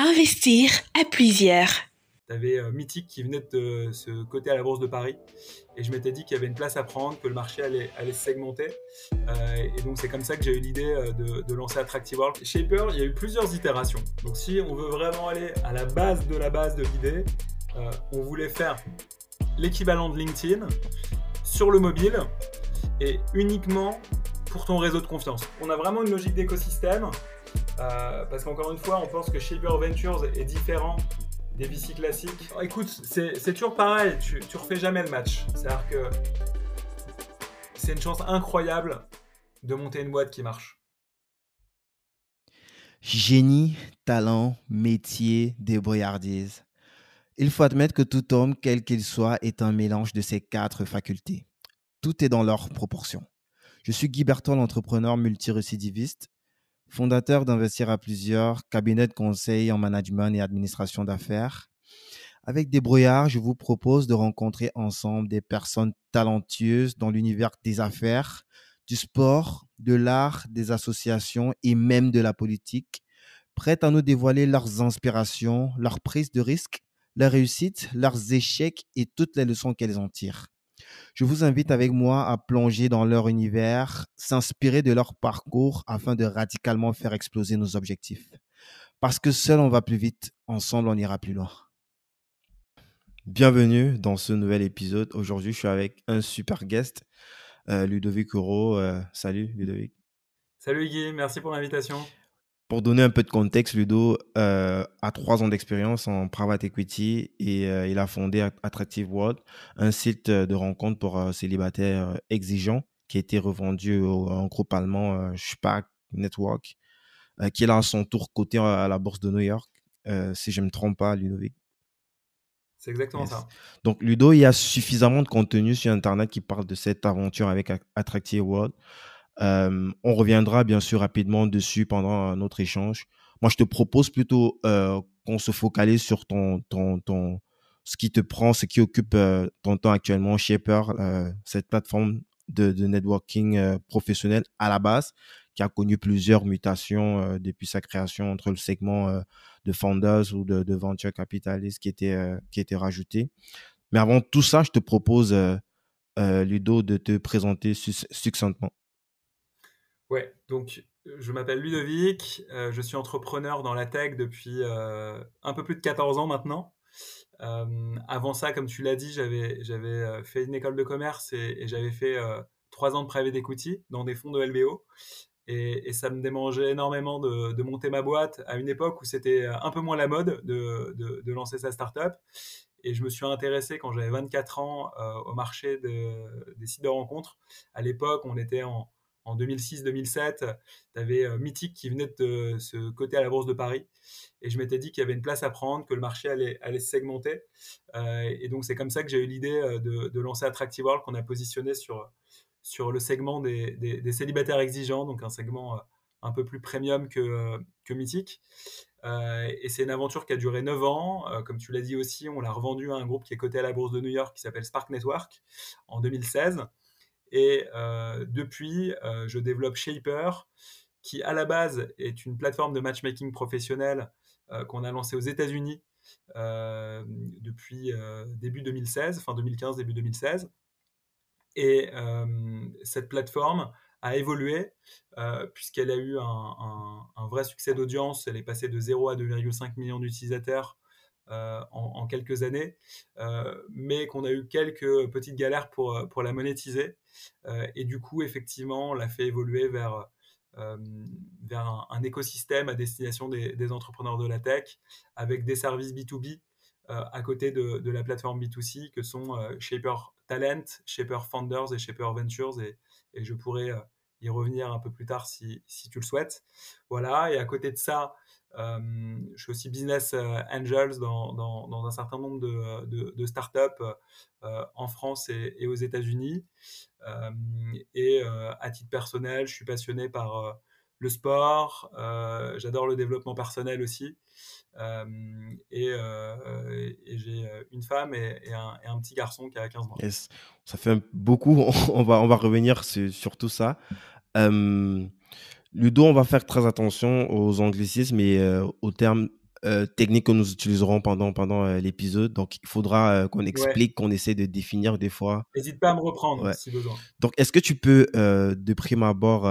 Investir à plusieurs. Tu avais euh, Mythique qui venait de se coter à la Bourse de Paris. Et je m'étais dit qu'il y avait une place à prendre, que le marché allait, allait se segmenter. Euh, et donc, c'est comme ça que j'ai eu l'idée euh, de, de, lancer Attractive World. Shaper, il y a eu plusieurs itérations. Donc, si on veut vraiment aller à la base de la base de l'idée, on voulait faire l'équivalent de LinkedIn sur le mobile et uniquement pour ton réseau de confiance. On a vraiment une logique d'écosystème euh, parce qu'encore une fois, on pense que Shaper Ventures est différent des VC classiques. Oh, écoute, c'est toujours pareil, tu, refais jamais le match. C'est-à-dire que c'est une chance incroyable de monter une boîte qui marche. Génie, talent, métier, débrouillardise. Il faut admettre que tout homme, quel qu'il soit, est un mélange de ces quatre facultés. Tout est dans leur proportion. Je suis Guy Berton, entrepreneur multirécidiviste, fondateur d'Investir à plusieurs, cabinet de conseil en management et administration d'affaires. Avec Débrouillard, je vous propose de rencontrer ensemble des personnes talentueuses dans l'univers des affaires, du sport, de l'art, des associations et même de la politique, prêtes à nous dévoiler leurs inspirations, leurs prises de risques leurs réussites, leurs échecs et toutes les leçons qu'elles en tirent. Je vous invite avec moi à plonger dans leur univers, s'inspirer de leur parcours afin de radicalement faire exploser nos objectifs. Parce que seul on va plus vite, ensemble on ira plus loin. Bienvenue dans ce nouvel épisode. Aujourd'hui, je suis avec un super guest, euh, Ludovic Euro. Euh, salut Ludovic. Salut Guy, merci pour l'invitation. Pour donner un peu de contexte, Ludo euh, a trois ans d'expérience en private equity et euh, il a fondé Attractive World, un site de rencontre pour euh, célibataires exigeants qui a été revendu au, un groupe allemand, Spack Network, qui est à son tour coté à la bourse de New York, si je ne me trompe pas, Ludovic. C'est exactement ça. Donc, Ludo, il y a suffisamment de contenu sur Internet qui parle de cette aventure avec Attractive World. Euh, on reviendra bien sûr rapidement dessus pendant notre échange. Moi, je te propose plutôt euh, qu'on se focalise sur ton, ton, ton, ce qui te prend, ce qui occupe euh, ton temps actuellement, Shaper, cette plateforme de, networking professionnel à la base, qui a connu plusieurs mutations depuis sa création entre le segment de founders ou de, de venture capitalistes qui était, qui était rajouté. Mais avant tout ça, je te propose, Ludo, de te présenter succinctement. Ouais, donc je m'appelle Ludovic, euh, je suis entrepreneur dans la tech depuis euh, un peu plus de 14 ans maintenant. Euh, avant ça, comme tu l'as dit, j'avais, j'avais fait une école de commerce et, j'avais fait trois ans de private equity dans des fonds de LBO. Et, ça me démangeait énormément de, monter ma boîte à une époque où c'était un peu moins la mode de, de, lancer sa startup. Et je me suis intéressé quand j'avais 24 ans au marché des sites de rencontres. À l'époque, on était en, en 2006-2007, tu avais euh, Mythique qui venait de se coter à la Bourse de Paris. Et je m'étais dit qu'il y avait une place à prendre, que le marché allait, se segmenter. Euh, et donc, c'est comme ça que j'ai eu l'idée euh, de, lancer Attractive World qu'on a positionné sur, le segment des, célibataires exigeants, donc un segment un peu plus premium que, que Mythique. et c'est une aventure qui a duré 9 ans. comme tu l'as dit aussi, on l'a revendu à un groupe qui est coté à la Bourse de New York qui s'appelle Spark Network en 2016. Et euh, depuis, euh, je développe Shaper, qui à la base est une plateforme de matchmaking professionnel euh, qu'on a lancée aux États-Unis depuis début 2016, fin 2015, début 2016. Et cette plateforme a évolué puisqu'elle a eu un, un vrai succès d'audience. Elle est passée de 0 à 2,5 millions d'utilisateurs euh, en, quelques années, euh, mais qu'on a eu quelques petites galères pour, euh, pour la monétiser. et du coup, effectivement, on l'a fait évoluer vers, vers un, écosystème à destination des, entrepreneurs de la tech, avec des services B2B à côté de, de, la plateforme B2C, que sont Shaper Talent, Shaper Founders et Shaper Ventures. Et, et je pourrais y revenir un peu plus tard si, si, tu le souhaites. Voilà, et à côté de ça, euh, je suis aussi business euh, angels dans, dans, un certain nombre de, de, de startups euh, en France et, aux États-Unis. et à titre personnel, je suis passionné par le sport, j'adore le développement personnel aussi. et, j'ai une femme et, un, et, un, petit garçon qui a 15 ans. Yes. Ça fait beaucoup, on va, on va revenir sur, sur tout ça. Ludo, on va faire très attention aux anglicismes et euh, aux termes euh, techniques que nous utiliserons pendant, pendant euh, l'épisode. Donc, il faudra euh, qu'on explique, qu'on essaie de définir des fois. N'hésite pas à me reprendre si besoin. Donc, est-ce que tu peux, de prime abord,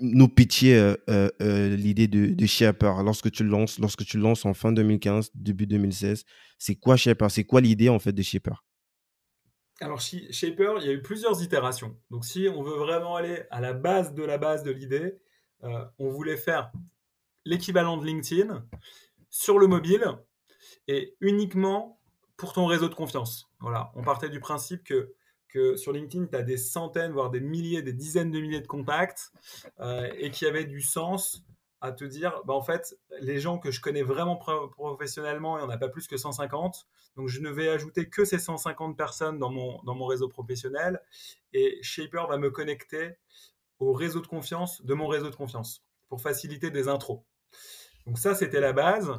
nous pitcher l'idée de, de Shaper lorsque tu lances, lorsque tu lances en fin 2015, début 2016 C'est quoi Shaper C'est quoi l'idée en fait de Shaper alors, Shaper, il y a eu plusieurs itérations. Donc, si on veut vraiment aller à la base de la base de l'idée, on voulait faire l'équivalent de LinkedIn sur le mobile et uniquement pour ton réseau de confiance. Voilà, on partait du principe que, sur LinkedIn, tu as des centaines, voire des milliers, des dizaines de milliers de contacts euh, et qui avait du sens à te dire, bah en fait, les gens que je connais vraiment professionnellement, il n'y en a pas plus que 150. Donc, je ne vais ajouter que ces 150 personnes dans mon, dans mon réseau professionnel. Et Shaper va me connecter au réseau de confiance de mon réseau de confiance pour faciliter des intros. Donc ça, c'était la base.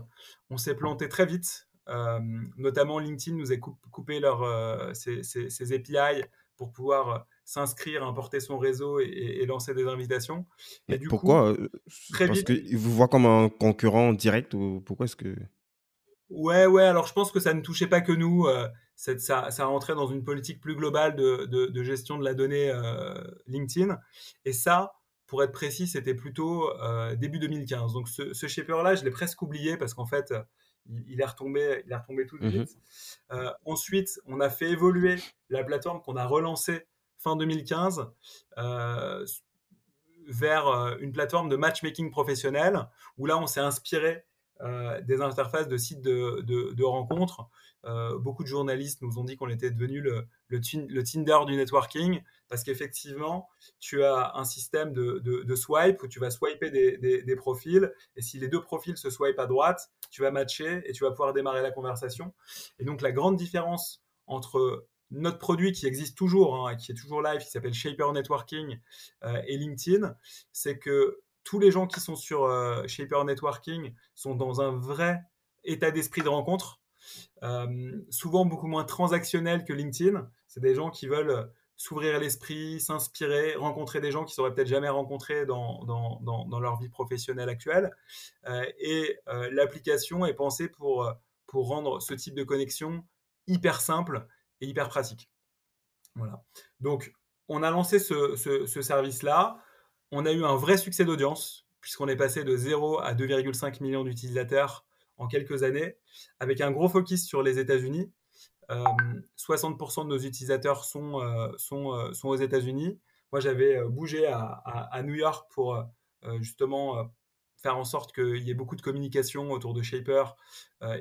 On s'est planté très vite. Euh, notamment LinkedIn nous a coupé leur, euh, ses, API pour pouvoir euh, s'inscrire, importer son réseau et, lancer des invitations. Et du pourquoi coup, très Parce qu'ils vous voient comme un concurrent direct ou pourquoi est-ce que... Ouais, ouais, alors je pense que ça ne touchait pas que nous. ça, ça rentrait dans une politique plus globale de, de, gestion de la donnée LinkedIn. Et ça, pour être précis, c'était plutôt euh, début 2015. Donc ce, ce shaper-là, je l'ai presque oublié parce qu'en fait, il, est retombé, il est retombé tout de mhm. suite. Euh, ensuite, on a fait évoluer la plateforme qu'on a relancée fin 2015 euh, vers une plateforme de matchmaking professionnel où là, on s'est inspiré des interfaces de sites de, de rencontres euh, beaucoup de journalistes nous ont dit qu'on était devenu le, le, Tinder du networking parce qu'effectivement, tu as un système de, swipe où tu vas swiper des, profils et si les deux profils se swipent à droite, tu vas matcher et tu vas pouvoir démarrer la conversation. Et donc, la grande différence entre notre produit qui existe toujours, hein, qui est toujours live, qui s'appelle Shaper Networking euh, et LinkedIn, c'est que tous les gens qui sont sur euh, Shaper Networking sont dans un vrai état d'esprit de rencontre euh, souvent beaucoup moins transactionnel que LinkedIn. C'est des gens qui veulent s'ouvrir l'esprit, s'inspirer, rencontrer des gens qu'ils n'auraient peut-être jamais rencontrés dans, dans, dans, leur vie professionnelle actuelle. Euh, et euh, l'application est pensée pour, pour rendre ce type de connexion hyper simple et hyper pratique. Voilà. Donc, on a lancé ce, ce, ce service-là. On a eu un vrai succès d'audience, puisqu'on est passé de 0 à 2,5 millions d'utilisateurs en quelques années, avec un gros focus sur les États-Unis. 60% euh, de nos utilisateurs sont, euh, sont, euh, sont aux États-Unis. Moi, j'avais bougé à, New York pour justement faire en sorte qu'il y ait beaucoup de communication autour de Shaper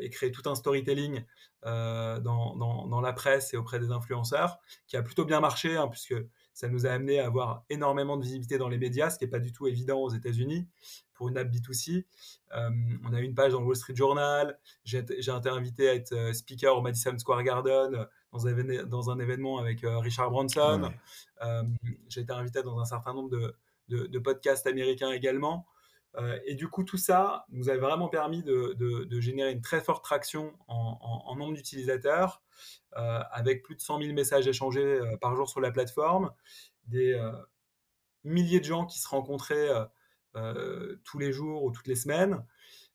et créer tout un storytelling dans, dans, dans, la presse et auprès des influenceurs, qui a plutôt bien marché, hein, puisque ça nous a amené à avoir énormément de visibilité dans les médias, ce qui n'est pas du tout évident aux États-Unis pour une app B2C. Euh, on a eu une page dans le Wall Street Journal. J'ai été invité à être euh, speaker au Madison Square Garden euh, dans un, dans un événement avec Richard Branson. J'ai été invité dans un certain nombre de, de, podcasts américains également. Et du coup, tout ça nous a vraiment permis de, générer une très forte traction en, nombre d'utilisateurs, avec plus de 100 000 messages échangés par jour sur la plateforme, des milliers de gens qui se rencontraient euh, tous les jours ou toutes les semaines.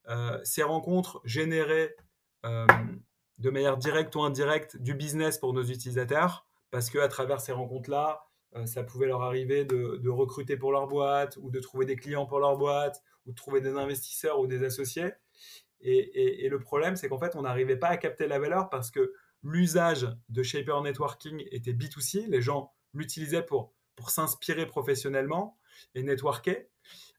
Euh, ces rencontres généraient euh, de manière directe ou indirecte du business pour nos utilisateurs parce qu'à travers ces rencontres-là, ça pouvait leur arriver de, recruter pour leur boîte ou de trouver des clients pour leur boîte ou de trouver des investisseurs ou des associés. Et, le problème, c'est qu'en fait, on n'arrivait pas à capter la valeur parce que l'usage de Shaper Networking était B2C. Les gens l'utilisaient pour, pour s'inspirer professionnellement et networker.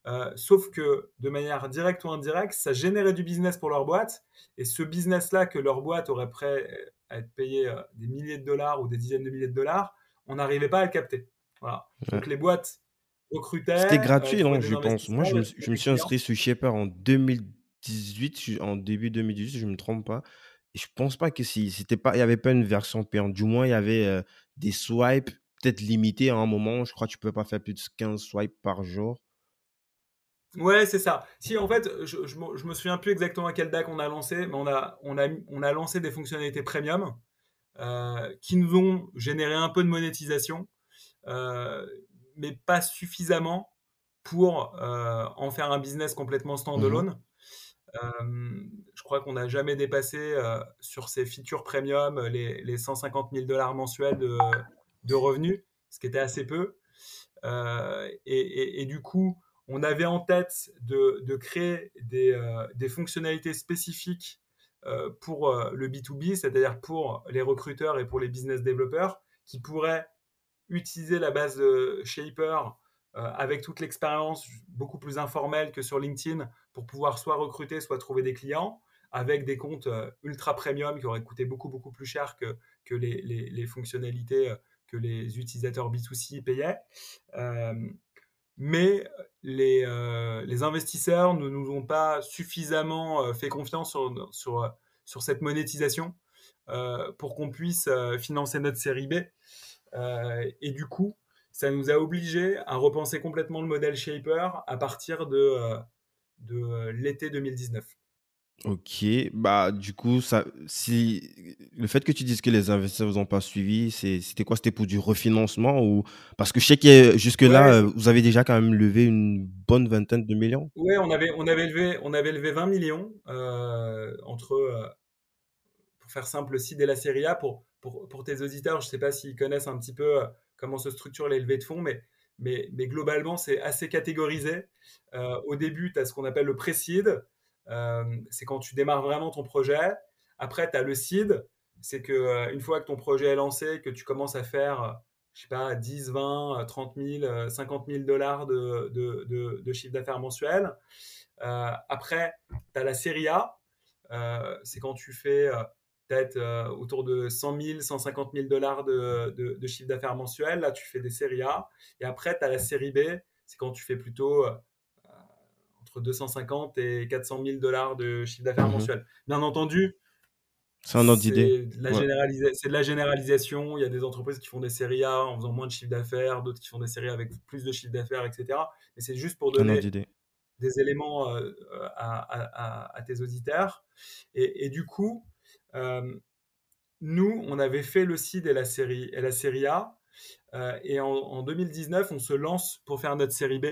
Euh, sauf que de manière directe ou indirecte, ça générait du business pour leur boîte. Et ce business-là que leur boîte aurait prêt à être payé euh, des milliers de dollars ou des dizaines de milliers de dollars, on n'arrivait pas à le capter. Voilà. Donc les boîtes recrutaient. C'était gratuit, euh, je pense. Moi, je me, suis inscrit sur Shaper en 2018, en début 2018, si je ne me trompe pas. Et je pense pas que si c'était pas, il y avait pas une version payante. Du moins, il y avait des swipes peut-être limités à un moment. Je crois que tu peux pas faire plus de 15 swipes par jour. Ouais, c'est ça. Si, en fait, je, je, me souviens plus exactement à quel DAC on a lancé, mais on a, on a, on a lancé des fonctionnalités premium euh, qui nous ont généré un peu de monétisation, euh, mais pas suffisamment pour en faire un business complètement standalone. Mmh je crois qu'on n'a jamais dépassé sur ces features premium les, les 150 000 dollars mensuels de, de, revenus, ce qui était assez peu. Et, et, du coup, on avait en tête de, de créer des, des, fonctionnalités spécifiques pour le B2B, c'est-à-dire pour les recruteurs et pour les business développeurs qui pourraient utiliser la base de Shaper euh, avec toute l'expérience beaucoup plus informelle que sur LinkedIn pour pouvoir soit recruter, soit trouver des clients avec des comptes euh, ultra premium qui auraient coûté beaucoup beaucoup plus cher que, que les, les, fonctionnalités euh, que les utilisateurs B2C payaient. Mais les, les, investisseurs ne nous ont pas suffisamment fait confiance sur, sur, sur cette monétisation pour qu'on puisse financer notre série B. et du coup, ça nous a obligé à repenser complètement le modèle Shaper à partir de, euh, de euh, l'été 2019. Ok, bah du coup, ça, si le fait que tu dises que les investisseurs vous ont pas suivi, c'était quoi? C'était pour du refinancement ou parce que je sais que jusque là, euh, vous avez déjà quand même levé une bonne vingtaine de millions? Oui, on avait on avait levé on avait levé 20 millions entre pour faire simple le site et la série A pour, pour, pour tes auditeurs. Je sais pas s'ils connaissent un petit peu comment se structurent les levées de fonds, mais, mais, mais globalement, c'est assez catégorisé. Euh, au début, tu as ce qu'on appelle le pré-seed, euh, c'est quand tu démarres vraiment ton projet. Après, tu as le seed, c'est que euh, une fois que ton projet est lancé, que tu commences à faire, je sais pas, 10, 20, 30 000, 50 000 dollars de, de, de, chiffre d'affaires mensuel. après, tu as la série A, c'est quand tu fais peut-être euh, autour de 100 000, 150 000 dollars de, de, chiffre d'affaires mensuel. Là, tu fais des séries A. Et après, tu as la série B. C'est quand tu fais plutôt euh, entre 250 et 400 000 dollars de chiffre d'affaires mhm. mensuel. Bien entendu, c'est un ordre d'idée. C'est de la généralisation. Il y a des entreprises qui font des séries A en faisant moins de chiffre d'affaires, d'autres qui font des séries avec plus de chiffre d'affaires, etc. Mais c'est juste pour donner des éléments euh, à, à, tes auditeurs. Et, et, du coup, euh, nous, on avait fait le CID et la série, et la série A. Euh, et en, 2019, on se lance pour faire notre série B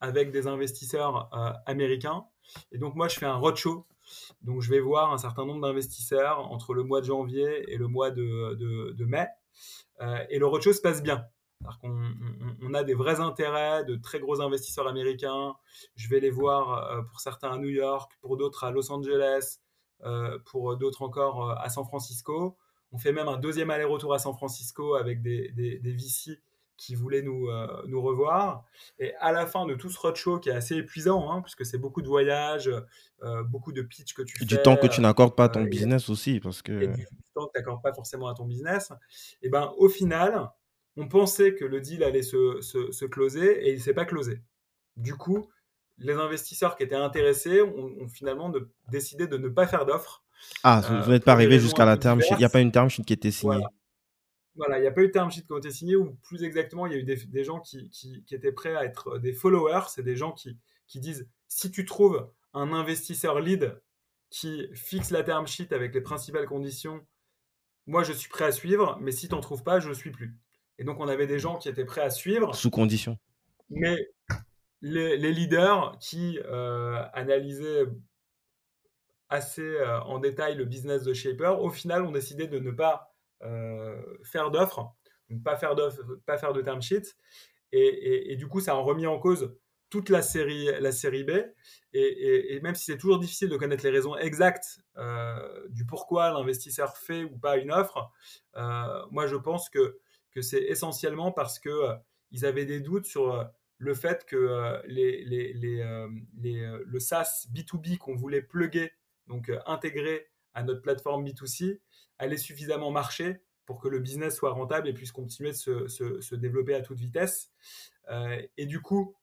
avec des investisseurs euh, américains. Et donc, moi, je fais un roadshow. Donc, je vais voir un certain nombre d'investisseurs entre le mois de janvier et le mois de, de, mai. et le roadshow se passe bien. On, on, a des vrais intérêts de très gros investisseurs américains. Je vais les voir pour certains à New York, pour d'autres à Los Angeles, euh, pour d'autres encore euh, à San Francisco. On fait même un deuxième aller-retour à San Francisco avec des, des, VC qui voulaient nous, euh, nous revoir. Et à la fin de tout ce roadshow qui est assez épuisant, hein, puisque c'est beaucoup de voyages, beaucoup de pitch que tu fais. Du temps que tu n'accordes pas à ton business aussi. Parce que... Et du temps que tu n'accordes pas forcément à ton business. Et ben, au final, on pensait que le deal allait se, se, se closer et il ne s'est pas closé. Du coup, les investisseurs qui étaient intéressés ont, finalement décidé de ne pas faire d'offre. Ah, vous euh, n'êtes pas arrivé jusqu'à la term sheet. Il n'y a pas une term sheet qui était signée. Voilà. Il n'y a pas eu de term sheet qui ont été signés, ou plus exactement, il y a eu des, gens qui, étaient prêts à être des followers. C'est des gens qui, disent si tu trouves un investisseur lead qui fixe la term sheet avec les principales conditions, moi je suis prêt à suivre, mais si tu n'en trouves pas, je ne suis plus. Et donc on avait des gens qui étaient prêts à suivre. Sous condition. Mais les, leaders qui euh, analysaient assez euh, en détail le business de Shaper, au final, ont décidé de ne pas euh, faire d'offres, pas faire, pas faire de term sheet. Et, du coup, ça a remis en cause toute la série, la série B. Et, même si c'est toujours difficile de connaître les raisons exactes du pourquoi l'investisseur fait ou pas une offre, moi, je pense que, que c'est essentiellement parce qu'ils avaient des doutes sur le fait que euh, les, les, euh, euh, le SaaS B2B qu'on voulait plugger, donc intégrer à notre plateforme B2C, allait suffisamment marcher pour que le business soit rentable et puisse continuer de se, se, développer à toute vitesse. et du coup,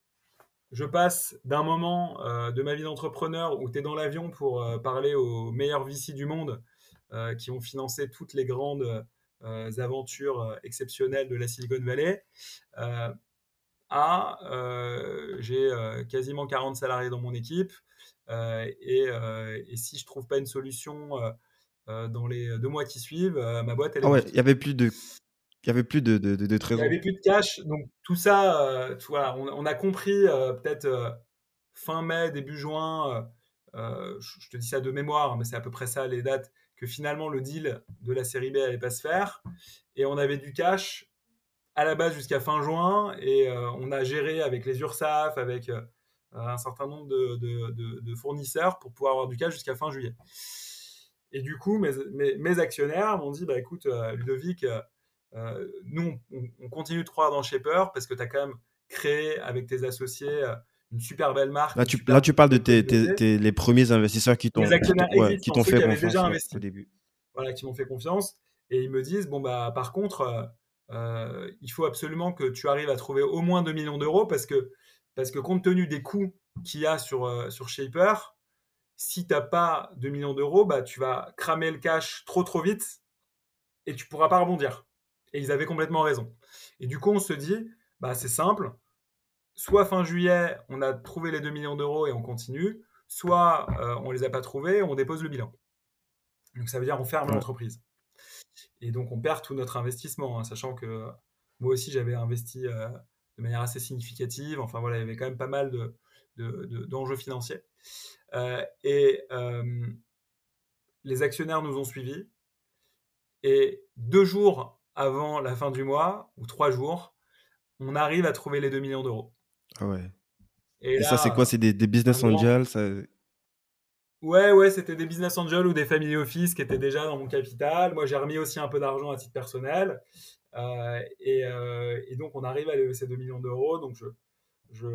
je passe d'un moment de ma vie d'entrepreneur où tu es dans l'avion pour parler aux meilleurs VC du monde qui ont financé toutes les grandes aventures exceptionnelles de la Silicon Valley à euh, j'ai euh, quasiment 40 salariés dans mon équipe euh, et, et, si je trouve pas une solution dans les deux mois qui suivent, ma boîte elle ah ouais, il y avait plus de Il n'y avait plus de, de, de, Il n'y avait plus de cash. Donc tout ça, tu vois, on, a compris peut-être fin mai, début juin, je, te dis ça de mémoire, mais c'est à peu près ça les dates, que finalement le deal de la série B n'allait pas se faire. Et on avait du cash à la base jusqu'à fin juin et on a géré avec les URSAF, avec un certain nombre de, fournisseurs pour pouvoir avoir du cash jusqu'à fin juillet. Et du coup, mes, actionnaires m'ont dit bah, écoute, euh, Ludovic, euh, euh, nous, on, continue de croire dans Shaper parce que tu as quand même créé avec tes associés une super belle marque. Là, tu, là, tu parles de tes, les premiers investisseurs qui t'ont qui t'ont fait confiance déjà investi. au début. Voilà, qui m'ont fait confiance. Et ils me disent bon, bah, par contre, il faut absolument que tu arrives à trouver au moins 2 millions d'euros parce que parce que compte tenu des coûts qu'il y a sur, euh, sur Shaper, si tu n'as pas 2 millions d'euros, bah, tu vas cramer le cash trop trop vite et tu pourras pas rebondir. Et ils avaient complètement raison. Et du coup, on se dit, bah, c'est simple, soit fin juillet, on a trouvé les 2 millions d'euros et on continue, soit euh, on ne les a pas trouvés, on dépose le bilan. Donc ça veut dire on ferme l'entreprise. Et donc on perd tout notre investissement, hein, sachant que moi aussi j'avais investi euh, de manière assez significative. Enfin voilà, il y avait quand même pas mal d'enjeux de, financiers. Euh, et euh, les actionnaires nous ont suivis. Et deux jours avant la fin du mois, ou trois jours, on arrive à trouver les 2 millions d'euros. Ah ouais. Et, ça, c'est quoi? C'est des, business angels ça... Ouais, ouais, c'était des business angels ou des family office qui étaient déjà dans mon capital. Moi, j'ai remis aussi un peu d'argent à titre personnel. Euh, euh, et, donc, on arrive à lever ces 2 millions d'euros. Donc, je, je,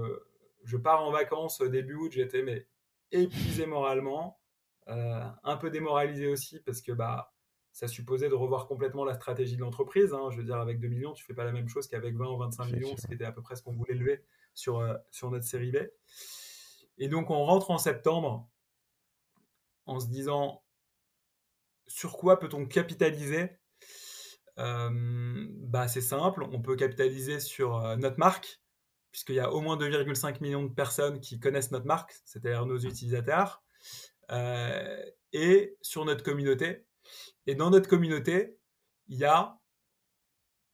je, pars en vacances début août. J'étais mais épuisé moralement, euh, un peu démoralisé aussi parce que bah, ça supposait de revoir complètement la stratégie de l'entreprise. Hein. Je veux dire, avec 2 millions, tu fais pas la même chose qu'avec 20 ou 25 millions, ce qui était à peu près ce qu'on voulait lever sur, sur notre série B. Et donc, on rentre en septembre en se disant sur quoi peut-on capitaliser? Bah, C'est simple, on peut capitaliser sur notre marque, puisqu'il y a au moins 2,5 millions de personnes qui connaissent notre marque, c'est-à-dire nos utilisateurs, et sur notre communauté. Et dans notre communauté, il y a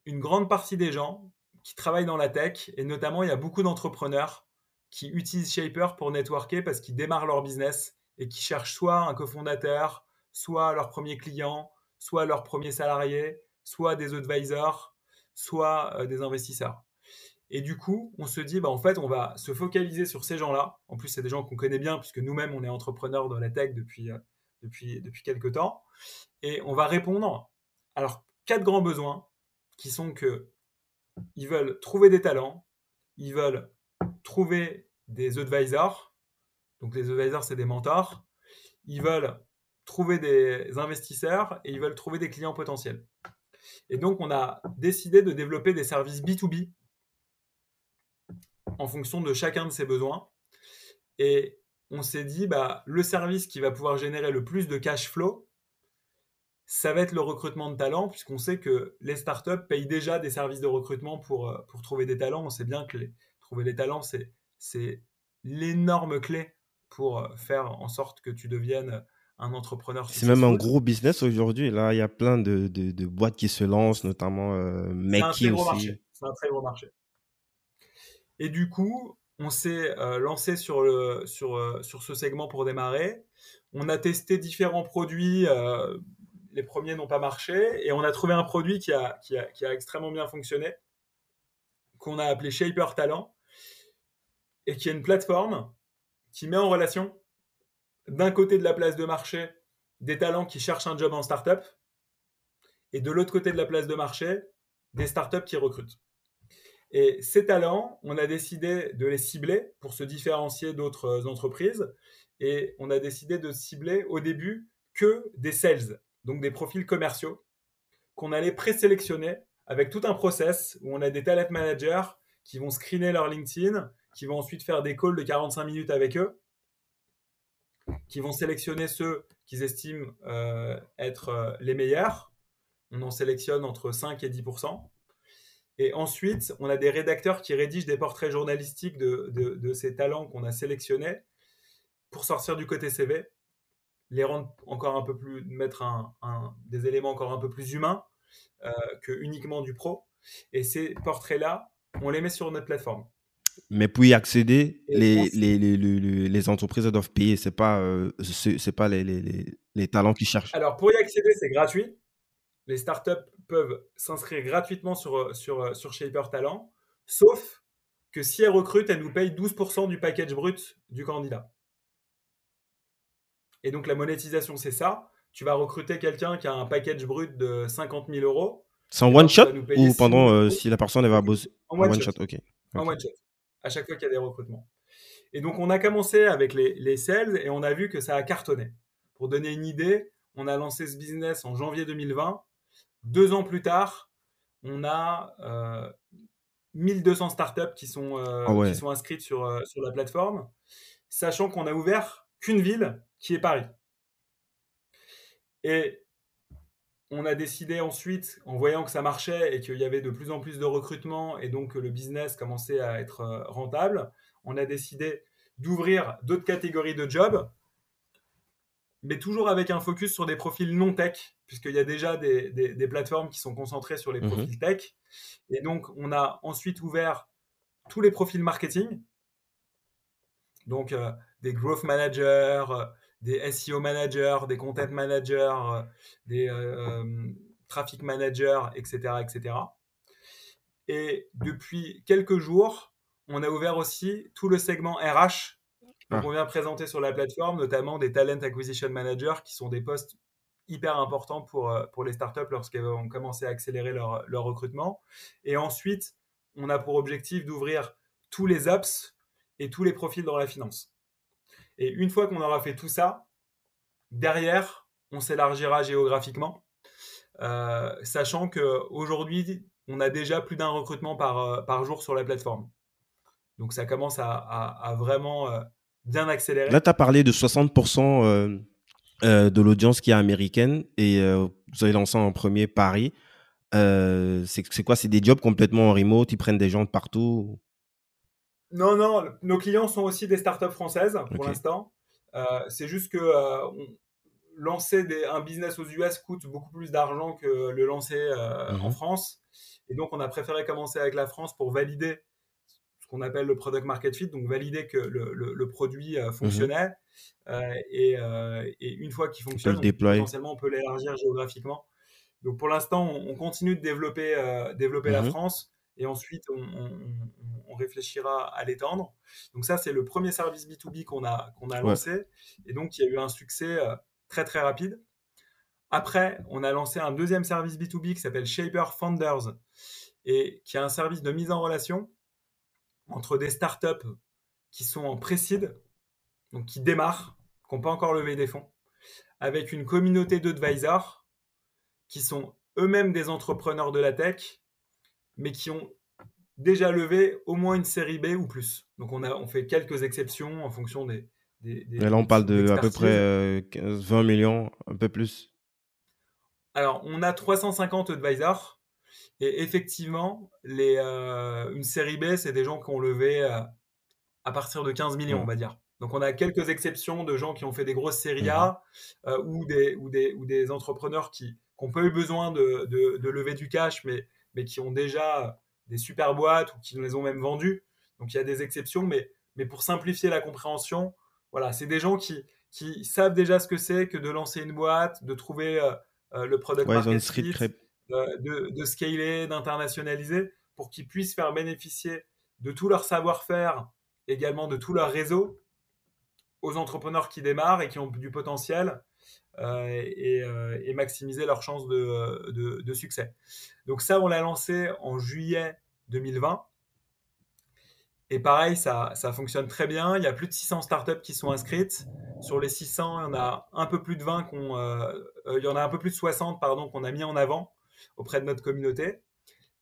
une grande partie des gens qui travaillent dans la tech, et notamment il y a beaucoup d'entrepreneurs qui utilisent Shaper pour networker parce qu'ils démarrent leur business et qui cherchent soit un cofondateur, soit leur premier client, soit leur premier salarié, soit des advisors, soit euh, des investisseurs. Et du coup, on se dit, bah, en fait, on va se focaliser sur ces gens-là. En plus, c'est des gens qu'on connaît bien, puisque nous-mêmes, on est entrepreneurs dans la tech depuis, euh, depuis, depuis quelques temps. Et on va répondre à leurs quatre grands besoins, qui sont que ils veulent trouver des talents, ils veulent trouver des advisors. Donc, les advisors, c'est des mentors. Ils veulent trouver des investisseurs et ils veulent trouver des clients potentiels. Et donc, on a décidé de développer des services B2B en fonction de chacun de ses besoins. Et on s'est dit, bah, le service qui va pouvoir générer le plus de cash flow, ça va être le recrutement de talents, puisqu'on sait que les startups payent déjà des services de recrutement pour, euh, pour trouver des talents. On sait bien que trouver des talents, c'est l'énorme clé pour faire en sorte que tu deviennes un entrepreneur. C'est même un gros business aujourd'hui. Là, il y a plein de, de, boîtes qui se lancent, notamment euh, aussi. C'est un très gros marché. Et du coup, on s'est euh, lancé sur, le, sur, euh, sur ce segment pour démarrer. On a testé différents produits. Euh, les premiers n'ont pas marché. Et on a trouvé un produit qui a, qui a, qui a extrêmement bien fonctionné, qu'on a appelé Shaper Talent, et qui est une plateforme qui met en relation d'un côté de la place de marché des talents qui cherchent un job en startup et de l'autre côté de la place de marché des startups qui recrutent. Et ces talents, on a décidé de les cibler pour se différencier d'autres entreprises et on a décidé de cibler au début que des sales, donc des profils commerciaux qu'on allait présélectionner avec tout un process où on a des talent managers qui vont screener leur LinkedIn, qui vont ensuite faire des calls de 45 minutes avec eux qui vont sélectionner ceux qu'ils estiment euh, être euh, les meilleurs. On en sélectionne entre 5 et 10% Et ensuite, on a des rédacteurs qui rédigent des portraits journalistiques de, ces talents qu'on a sélectionnés pour sortir du côté CV, les rendre encore un peu plus, mettre des éléments encore un peu plus humains. que uniquement du pro. Et ces portraits-là, on les met sur notre plateforme. Mais pour y accéder, les, les, les, les, entreprises doivent payer. Ce n'est pas, c'est pas les, talents qui cherchent. Alors, pour y accéder, c'est gratuit. Les startups peuvent s'inscrire gratuitement sur, sur, sur Shaper Talent, sauf que si elles recrutent, elles nous payent 12% du package brut du candidat. Et donc, la monétisation, c'est ça. Tu vas recruter quelqu'un qui a un package brut de 50 000 euros. C'est en one shot ou pendant euh, si la personne va bosser? En one, shot. ok. En one shot. À chaque fois qu'il y a des recrutements. Et donc, on a commencé avec les, les, sales et on a vu que ça a cartonné. Pour donner une idée, on a lancé ce business en janvier 2020. Deux ans plus tard, on a euh, 1200 startups qui sont, euh, ah qui sont inscrites sur, euh, sur la plateforme, sachant qu'on a ouvert qu'une ville qui est Paris. Et on a décidé ensuite, en voyant que ça marchait et qu'il y avait de plus en plus de recrutement et donc que le business commençait à être euh, rentable, on a décidé d'ouvrir d'autres catégories de jobs, mais toujours avec un focus sur des profils non tech, puisqu'il y a déjà des, des, plateformes qui sont concentrées sur les mhm. profils tech. Et donc, on a ensuite ouvert tous les profils marketing, donc euh, des growth managers, des SEO managers, des content managers, euh, des euh, euh, traffic managers, etc., etc. Et depuis quelques jours, on a ouvert aussi tout le segment RH. Donc ah. on vient présenter sur la plateforme, notamment des talent acquisition managers, qui sont des postes hyper importants pour, pour les startups lorsqu'elles vont commencer à accélérer leur, leur recrutement. Et ensuite, on a pour objectif d'ouvrir tous les apps et tous les profils dans la finance. Et une fois qu'on aura fait tout ça, derrière, on s'élargira géographiquement, euh, sachant qu'aujourd'hui, on a déjà plus d'un recrutement par, euh, par jour sur la plateforme. Donc ça commence à, vraiment euh, bien accélérer. Là, tu as parlé de 60% de l'audience qui est américaine et vous avez lancé en premier Paris. c'est quoi? C'est des jobs complètement en remote Ils prennent des gens de partout? Non, non, nos clients sont aussi des startups françaises pour l'instant. Euh, c'est juste que euh, lancer un business aux US coûte beaucoup plus d'argent que le lancer euh, en mhm. France. Et donc, on a préféré commencer avec la France pour valider ce qu'on appelle le product market fit, donc valider que le, produit mhm. fonctionnait. et, une fois qu'il fonctionne, potentiellement, on peut l'élargir géographiquement. Donc, pour l'instant, on, continue de développer, développer la mhm. France et ensuite on, réfléchira à l'étendre. Donc ça, c'est le premier service B2B qu'on a, qu'on a lancé et donc il y a eu un succès euh, très très rapide. Après, on a lancé un deuxième service B2B qui s'appelle Shaper Founders et qui est un service de mise en relation entre des startups qui sont en pré-seed, donc qui démarrent, qui n'ont pas encore levé des fonds, avec une communauté d'advisors qui sont eux-mêmes des entrepreneurs de la tech mais qui ont déjà levé au moins une série B ou plus. Donc on, a, on fait quelques exceptions en fonction des... des, là, on parle de à peu près 15, 20 millions, un peu plus. Alors, on a 350 advisors. Et effectivement, les, euh, une série B, c'est des gens qui ont levé euh, à partir de 15 millions, on va dire. Donc, on a quelques exceptions de gens qui ont fait des grosses séries A mhm. euh, ou, des, ou, des, ou des entrepreneurs qui n'ont pas eu besoin de, de, de, lever du cash, mais mais qui ont déjà des super boîtes ou qui nous les ont même vendues. Donc il y a des exceptions, mais, mais pour simplifier la compréhension, voilà, c'est des gens qui, qui savent déjà ce que c'est que de lancer une boîte, de trouver euh, euh, le product market fit, euh, de, de, scaler, d'internationaliser, pour qu'ils puissent faire bénéficier de tout leur savoir-faire, également de tout leur réseau aux entrepreneurs qui démarrent et qui ont du potentiel euh, euh, et, maximiser leurs chances de, succès. Donc ça, on l'a lancé en juillet 2020. Et pareil, ça, ça, fonctionne très bien. Il y a plus de 600 startups qui sont inscrites. Sur les 600, il y en a un peu plus de 20 qu'on, euh, il y en a un peu plus de 60 pardon qu'on a mis en avant auprès de notre communauté.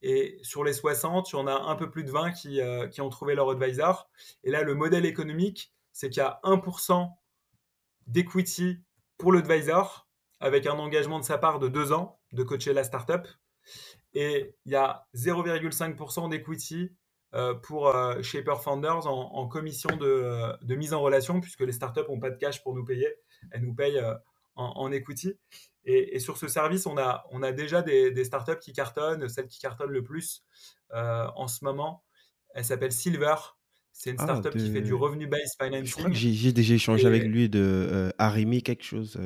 Et sur les 60, il y en a un peu plus de 20 qui, qui ont trouvé leur advisor. Et là, le modèle économique, c'est qu'il y a 1% d'equity pour l'advisor, avec un engagement de sa part de deux ans de coacher la startup. Et il y a 0,5% d'equity euh, pour euh, Shaper Founders en, commission de, mise en relation, puisque les startups n'ont pas de cash pour nous payer. Elles nous payent euh, en, equity. Et, sur ce service, on a, a déjà des startups qui cartonnent. Celle qui cartonne le plus en ce moment, elle s'appelle Silver. C'est une ah, startup qui fait du revenu-based. Je crois que j'ai déjà échangé avec lui de Arimi, quelque chose.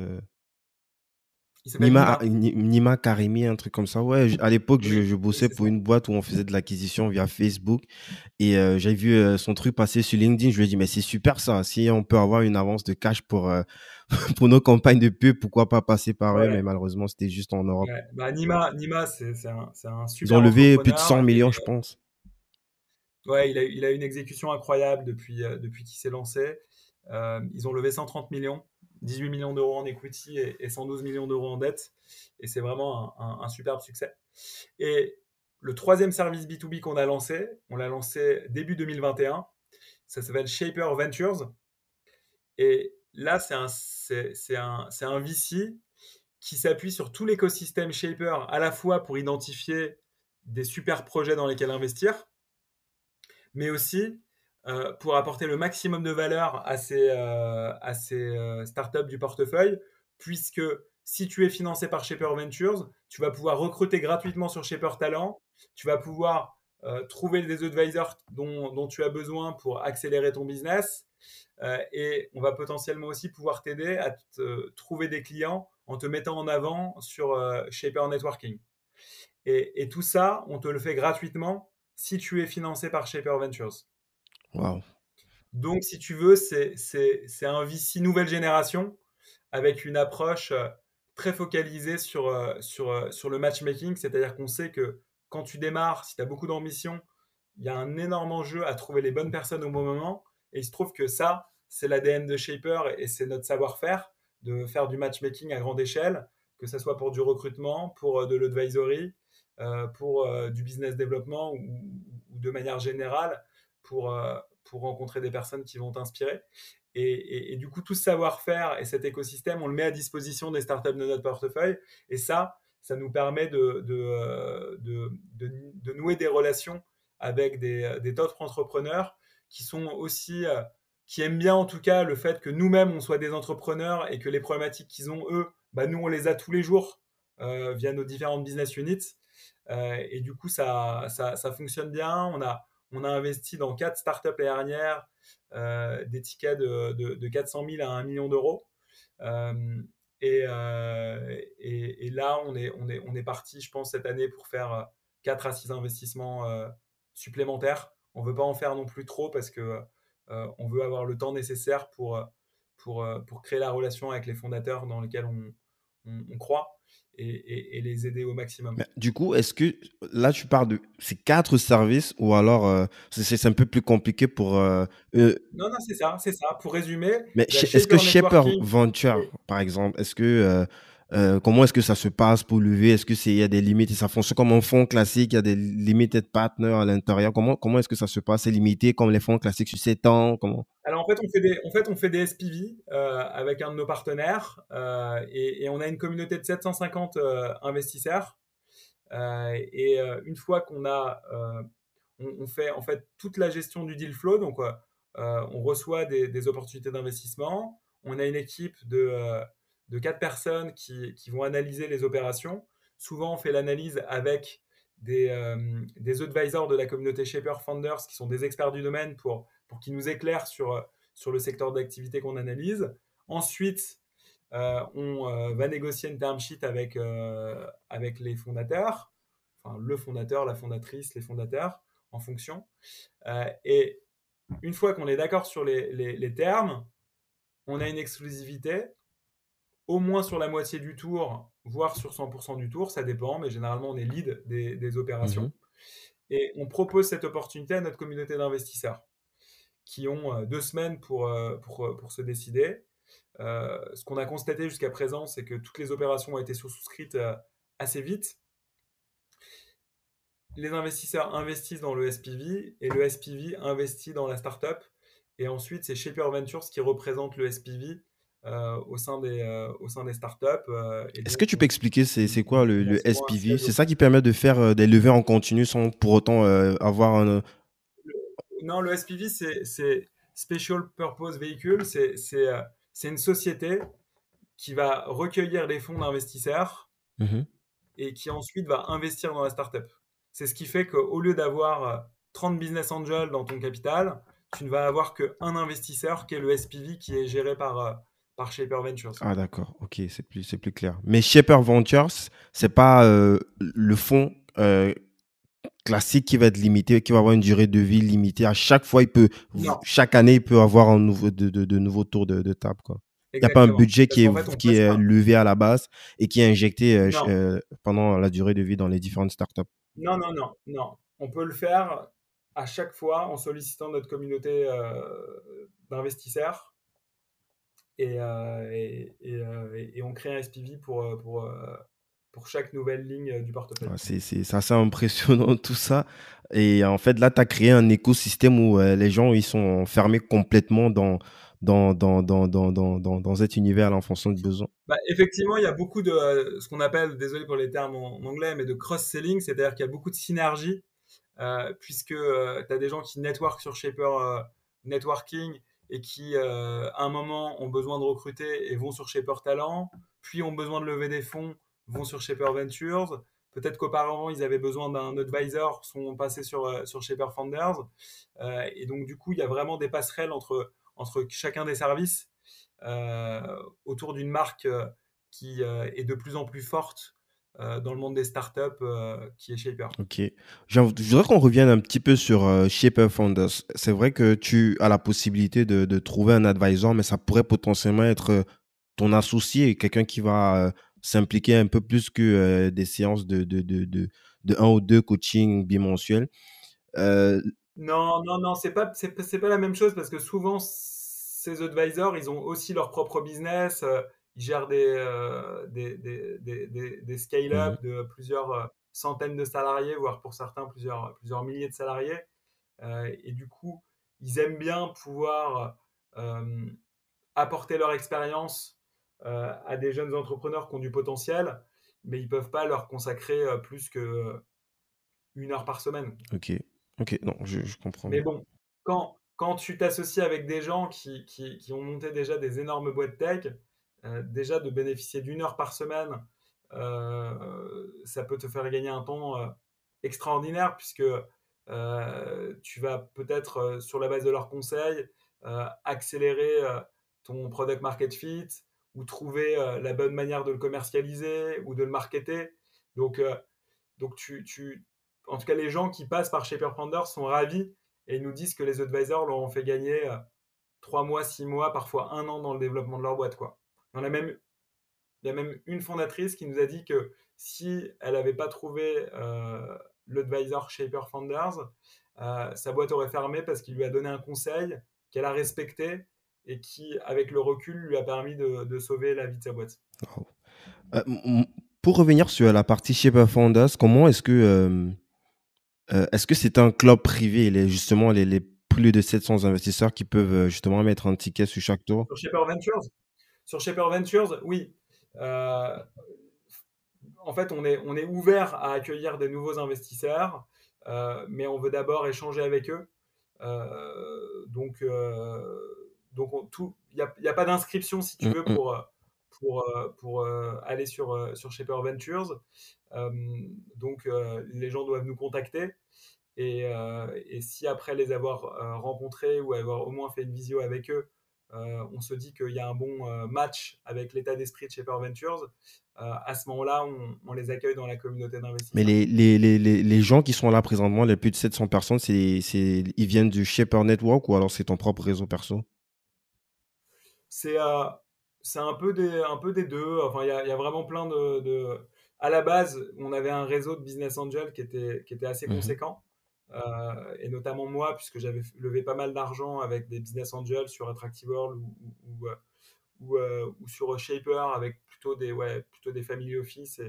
Nima, Nima, Karimi, un truc comme ça. Ouais, à l'époque, je, bossais pour une boîte où on faisait de l'acquisition via Facebook et euh, j'ai vu euh, son truc passer sur LinkedIn. Je lui ai dit, mais c'est super ça. Si on peut avoir une avance de cash pour, euh, pour nos campagnes de pub, pourquoi pas passer par eux? Mais malheureusement, c'était juste en Europe. Bah, Nima, Nima c'est un, un, super. Ils ont levé plus de 100 millions, je pense. Ouais, il a, il une exécution incroyable depuis, depuis qu'il s'est lancé. ils ont levé 130 millions. 18 millions d'euros en equity et, 112 millions d'euros en dette. Et c'est vraiment un, superbe succès. Et le troisième service B2B qu'on a lancé, on l'a lancé début 2021. Ça s'appelle Shaper Ventures. Et là, c'est un, c'est, un, un VC qui s'appuie sur tout l'écosystème Shaper, à la fois pour identifier des super projets dans lesquels investir, mais aussi euh, pour apporter le maximum de valeur à ces, euh, euh, startups du portefeuille, puisque si tu es financé par Shaper Ventures, tu vas pouvoir recruter gratuitement sur Shaper Talent, tu vas pouvoir trouver des advisors dont, tu as besoin pour accélérer ton business, et on va potentiellement aussi pouvoir t'aider à trouver des clients en te mettant en avant sur Shaper Networking. Et, et tout ça, on te le fait gratuitement si tu es financé par Shaper Ventures. Donc, si tu veux, c'est un VC nouvelle génération avec une approche euh, très focalisée sur, euh, sur, euh, sur le matchmaking. C'est-à-dire qu'on sait que quand tu démarres, si tu as beaucoup d'ambition, il y a un énorme enjeu à trouver les bonnes personnes au bon moment. Et il se trouve que ça, c'est l'ADN de Shaper et c'est notre savoir-faire de faire du matchmaking à grande échelle, que ce soit pour du recrutement, pour de l'advisory, pour du business développement ou, de manière générale pour, euh, pour rencontrer des personnes qui vont t'inspirer. Et, du coup, tout ce savoir-faire et cet écosystème, on le met à disposition des startups de notre portefeuille. Et ça, ça nous permet de, de, euh, de, nouer des relations avec des, des d'autres entrepreneurs qui sont aussi, euh, qui aiment bien en tout cas le fait que nous-mêmes, on soit des entrepreneurs et que les problématiques qu'ils ont, eux, bah, nous, on les a tous les jours via nos différentes business units. Et du coup, ça, ça, fonctionne bien. On a, on a investi dans quatre startups l'année dernière, euh, des tickets de, 400 000 à 1 million d'euros. Euh, euh, et, là, on est, on est, on est parti, je pense, cette année pour faire 4 à 6 investissements supplémentaires. On ne veut pas en faire non plus trop parce que on veut avoir le temps nécessaire pour, pour, pour créer la relation avec les fondateurs dans lesquels on croit et, les aider au maximum. du coup, est-ce que là, tu parles de ces quatre services ou alors euh, c'est un peu plus compliqué pour. Euh, non, non, c'est ça, c'est ça. Pour résumer. Mais est-ce que Shaper Venture, par exemple, est-ce que. Euh, comment est-ce que ça se passe pour lever? Est-ce que c'est il y a des limites? Ça fonctionne comme un fonds classique Il y a des limited partners à l'intérieur. Comment comment est-ce que ça se passe? C'est limité comme les fonds classiques sur 7 ans? Comment? Alors en fait on fait des en fait on fait des SPV euh, avec un de nos partenaires euh, et, on a une communauté de 750 investisseurs. Et une fois qu'on a on, fait en fait toute la gestion du deal flow donc on reçoit des opportunités d'investissement. On a une équipe de de quatre personnes qui, vont analyser les opérations. Souvent, on fait l'analyse avec des, euh, des, advisors de la communauté Shaper Founders qui sont des experts du domaine pour, pour qu'ils nous éclairent sur, sur le secteur d'activité qu'on analyse. Ensuite, euh, on euh, va négocier une term sheet avec, avec les fondateurs, enfin le fondateur, la fondatrice, les fondateurs, en fonction. et une fois qu'on est d'accord sur les, les, termes, on a une exclusivité au moins sur la moitié du tour, voire sur 100% du tour, ça dépend, mais généralement on est lead des, opérations. Mhm. Et on propose cette opportunité à notre communauté d'investisseurs qui ont euh, deux semaines pour, euh, pour, euh, pour se décider. ce qu'on a constaté jusqu'à présent, c'est que toutes les opérations ont été souscrites assez vite. Les investisseurs investissent dans le SPV et le SPV investit dans la startup. Et ensuite, c'est Shaper Ventures qui représente le SPV au, sein des, euh, au sein des startups. Euh, Est-ce que tu peux expliquer c'est quoi le, SPV C'est ça qui permet de faire des levées en continu sans pour autant avoir un. non, le SPV, c'est Special Purpose Vehicle. C'est une société qui va recueillir les fonds d'investisseurs Mhm. et qui ensuite va investir dans la startup. C'est ce qui fait qu'au lieu d'avoir euh, 30 business angels dans ton capital, tu ne vas avoir qu'un investisseur qui est le SPV qui est géré par, euh, par Shaper Ventures. Ah d'accord, ok, c'est plus, c'est plus clair. Mais Shaper Ventures, c'est pas euh, le fonds euh, classique qui va être limité, qui va avoir une durée de vie limitée. À chaque fois, il peut, Non. chaque année, il peut avoir un nouveau, de, de- de nouveaux tours de, de table. Quoi. Il n'y a pas un budget qui est, fait, qui par- levé à la base et qui est injecté euh, euh, pendant la durée de vie dans les différentes startups. Non, non, non, non. On peut le faire à chaque fois en sollicitant notre communauté euh, d'investisseurs et, euh, et, et, euh, et- on crée un SPV pour, euh, pour, pour chaque nouvelle ligne du portefeuille. C'est assez impressionnant tout ça. Et en fait, là, tu as créé un écosystème où euh, les gens ils sont enfermés complètement dans, dans, dans, dans, dans, dans, dans, dans cet univers en fonction de besoin. Bah, effectivement, il y a beaucoup de euh, ce qu'on appelle, désolé pour les termes en, en anglais, mais de cross-selling, c'est-à-dire qu'il y a beaucoup de synergie, euh, puisque tu as des gens qui network sur Shaper Networking et qui, euh, à un moment, ont besoin de recruter et vont sur Shaper Talent, puis ont besoin de lever des fonds, vont sur Shaper Ventures. Peut-être qu'auparavant, ils avaient besoin d'un advisor, sont passés sur, euh, sur Shaper Founders. Euh, et donc, du coup, il y a vraiment des passerelles entre, entre chacun des services autour d'une marque qui est de plus en plus forte dans le monde des startups, euh, qui est Shaper. Ok. Je voudrais qu'on revienne un petit peu sur euh, Shaper Founders. C'est vrai que tu as la possibilité de, de trouver un advisor, mais ça pourrait potentiellement être euh, ton associé, quelqu'un qui va euh, s'impliquer un peu plus que euh, des séances de, de, de, de, de un ou deux coachings bimensuels. Euh, Non, non, non, c'est, pas- c'est pas la même chose parce que souvent, ces advisors, ils ont aussi leur propre business. Euh, ils gèrent des, euh, des, des, des, des- scale-up de plusieurs euh, centaines de salariés, voire pour certains plusieurs, plusieurs milliers de salariés. Euh, et du coup, ils aiment bien pouvoir euh, apporter leur expérience euh, à des jeunes entrepreneurs qui ont du potentiel, mais ils peuvent pas leur consacrer euh, plus que euh, une heure par semaine. ok. Ok, non, je, je comprends. Mais bon, quand, quand tu t'associes avec des gens qui, qui, qui ont monté déjà des énormes boîtes tech, euh, déjà de bénéficier d'une heure par semaine, euh, ça peut te faire gagner un temps euh, extraordinaire puisque euh, tu vas peut-être, euh, sur la base de leurs conseils, euh, accélérer euh, ton product market fit ou trouver euh, la bonne manière de le commercialiser ou de le marketer. Donc, euh, donc tu, tu, en tout cas, les gens qui passent par Shaper sont ravis et ils nous disent que les advisors leur ont fait gagner euh, 3 mois, 6 mois, parfois un an dans le développement de leur boîte. Quoi. On a même, il y a même une fondatrice qui nous a dit que si elle n'avait pas trouvé euh, l'advisor Shaper Founders, euh, sa boîte aurait fermé parce qu'il lui a donné un conseil qu'elle a respecté et qui, avec le recul, lui a permis de, de sauver la vie de sa boîte. Euh, pour revenir sur la partie Shaper Founders, comment est-ce que euh, est-ce que c'est un club privé, les, justement les, les plus de 700 investisseurs qui peuvent justement mettre un ticket sur chaque tour? Sur Shaper Ventures? Sur Shaper Ventures, oui. Euh, en fait, on est, on est ouvert à accueillir des nouveaux investisseurs, euh, mais on veut d'abord échanger avec eux. Euh, donc, il n'y a, pas d'inscription, si tu veux, Mhm. pour, pour, pour aller sur, sur Shaper Ventures. Donc, les gens doivent nous contacter. Et, et si après les avoir rencontrés ou avoir au moins fait une visio avec eux, on se dit qu'il y a un bon euh, match avec l'état d'esprit de Shaper Ventures, euh, à ce moment-là, on, on les accueille dans la communauté d'investisseurs. Mais les, les, les, les, les gens qui sont là présentement, les plus de 700 personnes, c'est, ils viennent du Shaper Network ou alors c'est ton propre réseau perso? C'est euh, c'est un, peu des, un peu des deux. Enfin, il y a, il y a vraiment plein de, de- À la base, on avait un réseau de business angels qui était, qui était assez Mhm. conséquent. Euh, et notamment moi, puisque j'avais levé pas mal d'argent avec des business angels sur Attractive World ou, euh, euh, sur Shaper avec plutôt des, ouais, plutôt des family office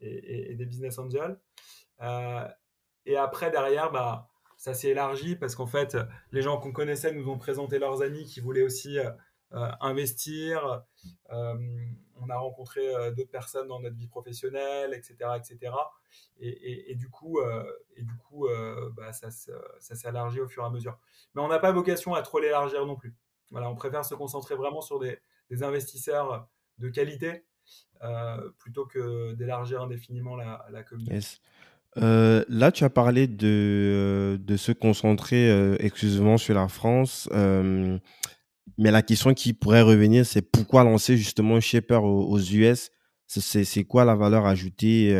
et, des business angels. Et après, derrière, bah, ça s'est élargi parce qu'en fait, les gens qu'on connaissait nous ont présenté leurs amis qui voulaient aussi investir. On a rencontré euh, d'autres personnes dans notre vie professionnelle, etc. etc. Et, du coup, euh, et du coup euh, bah, ça, ça s'est élargi au fur et à mesure. Mais on n'a pas vocation à trop l'élargir non plus. Voilà, on préfère se concentrer vraiment sur des, investisseurs de qualité plutôt que d'élargir indéfiniment la, communauté. là, tu as parlé de se concentrer exclusivement sur la France. Mais la question qui pourrait revenir, c'est pourquoi lancer justement Shaper aux, US c'est quoi la valeur ajoutée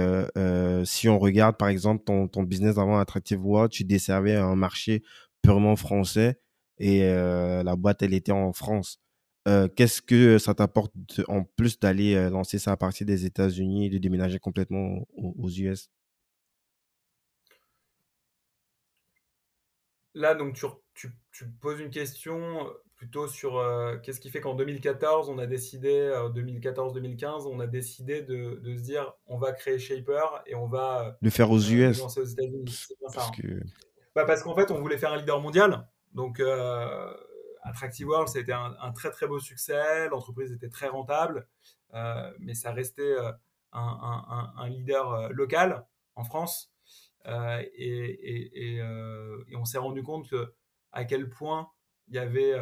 si on regarde par exemple ton, business avant Attractive World, tu desservais un marché purement français et la boîte elle était en France. Qu'est-ce que ça t'apporte en plus d'aller lancer ça à partir des États-Unis et de déménager complètement aux, US Là, donc, tu, tu, tu, poses une question plutôt sur qu'est-ce qui fait qu'en 2014, on a décidé, 2014-2015, on a décidé de, de, se dire on va créer Shaper et on va le faire aux US. Aux États-Unis. Parce, que... bah parce qu'en fait, on voulait faire un leader mondial. Donc, Attractive World, c'était un, un, très très beau succès. L'entreprise était très rentable, euh, mais ça restait euh, un, un, un, leader euh, local en France. Euh, et, et, et, et, on s'est rendu compte que, à quel point il y avait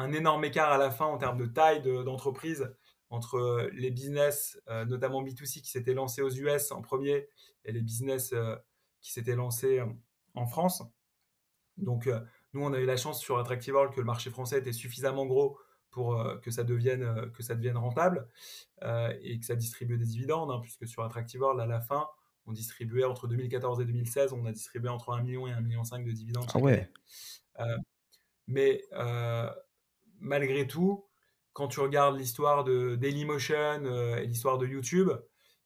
un énorme écart à la fin en termes de taille d'entreprise entre les business, notamment B2C, qui s'étaient lancés aux US en premier, et les business qui s'étaient lancés en France. Donc, nous, on a eu la chance sur Attractive World que le marché français était suffisamment gros pour euh, que, ça devienne, euh, que ça devienne rentable euh, et que ça distribue des dividendes, hein, puisque sur Attractive World, à la fin, on distribuait entre 2014 et 2016, on a distribué entre 1 million et 1,5 million de dividendes. Ah ouais. mais malgré tout, quand tu regardes l'histoire de Dailymotion et l'histoire de YouTube,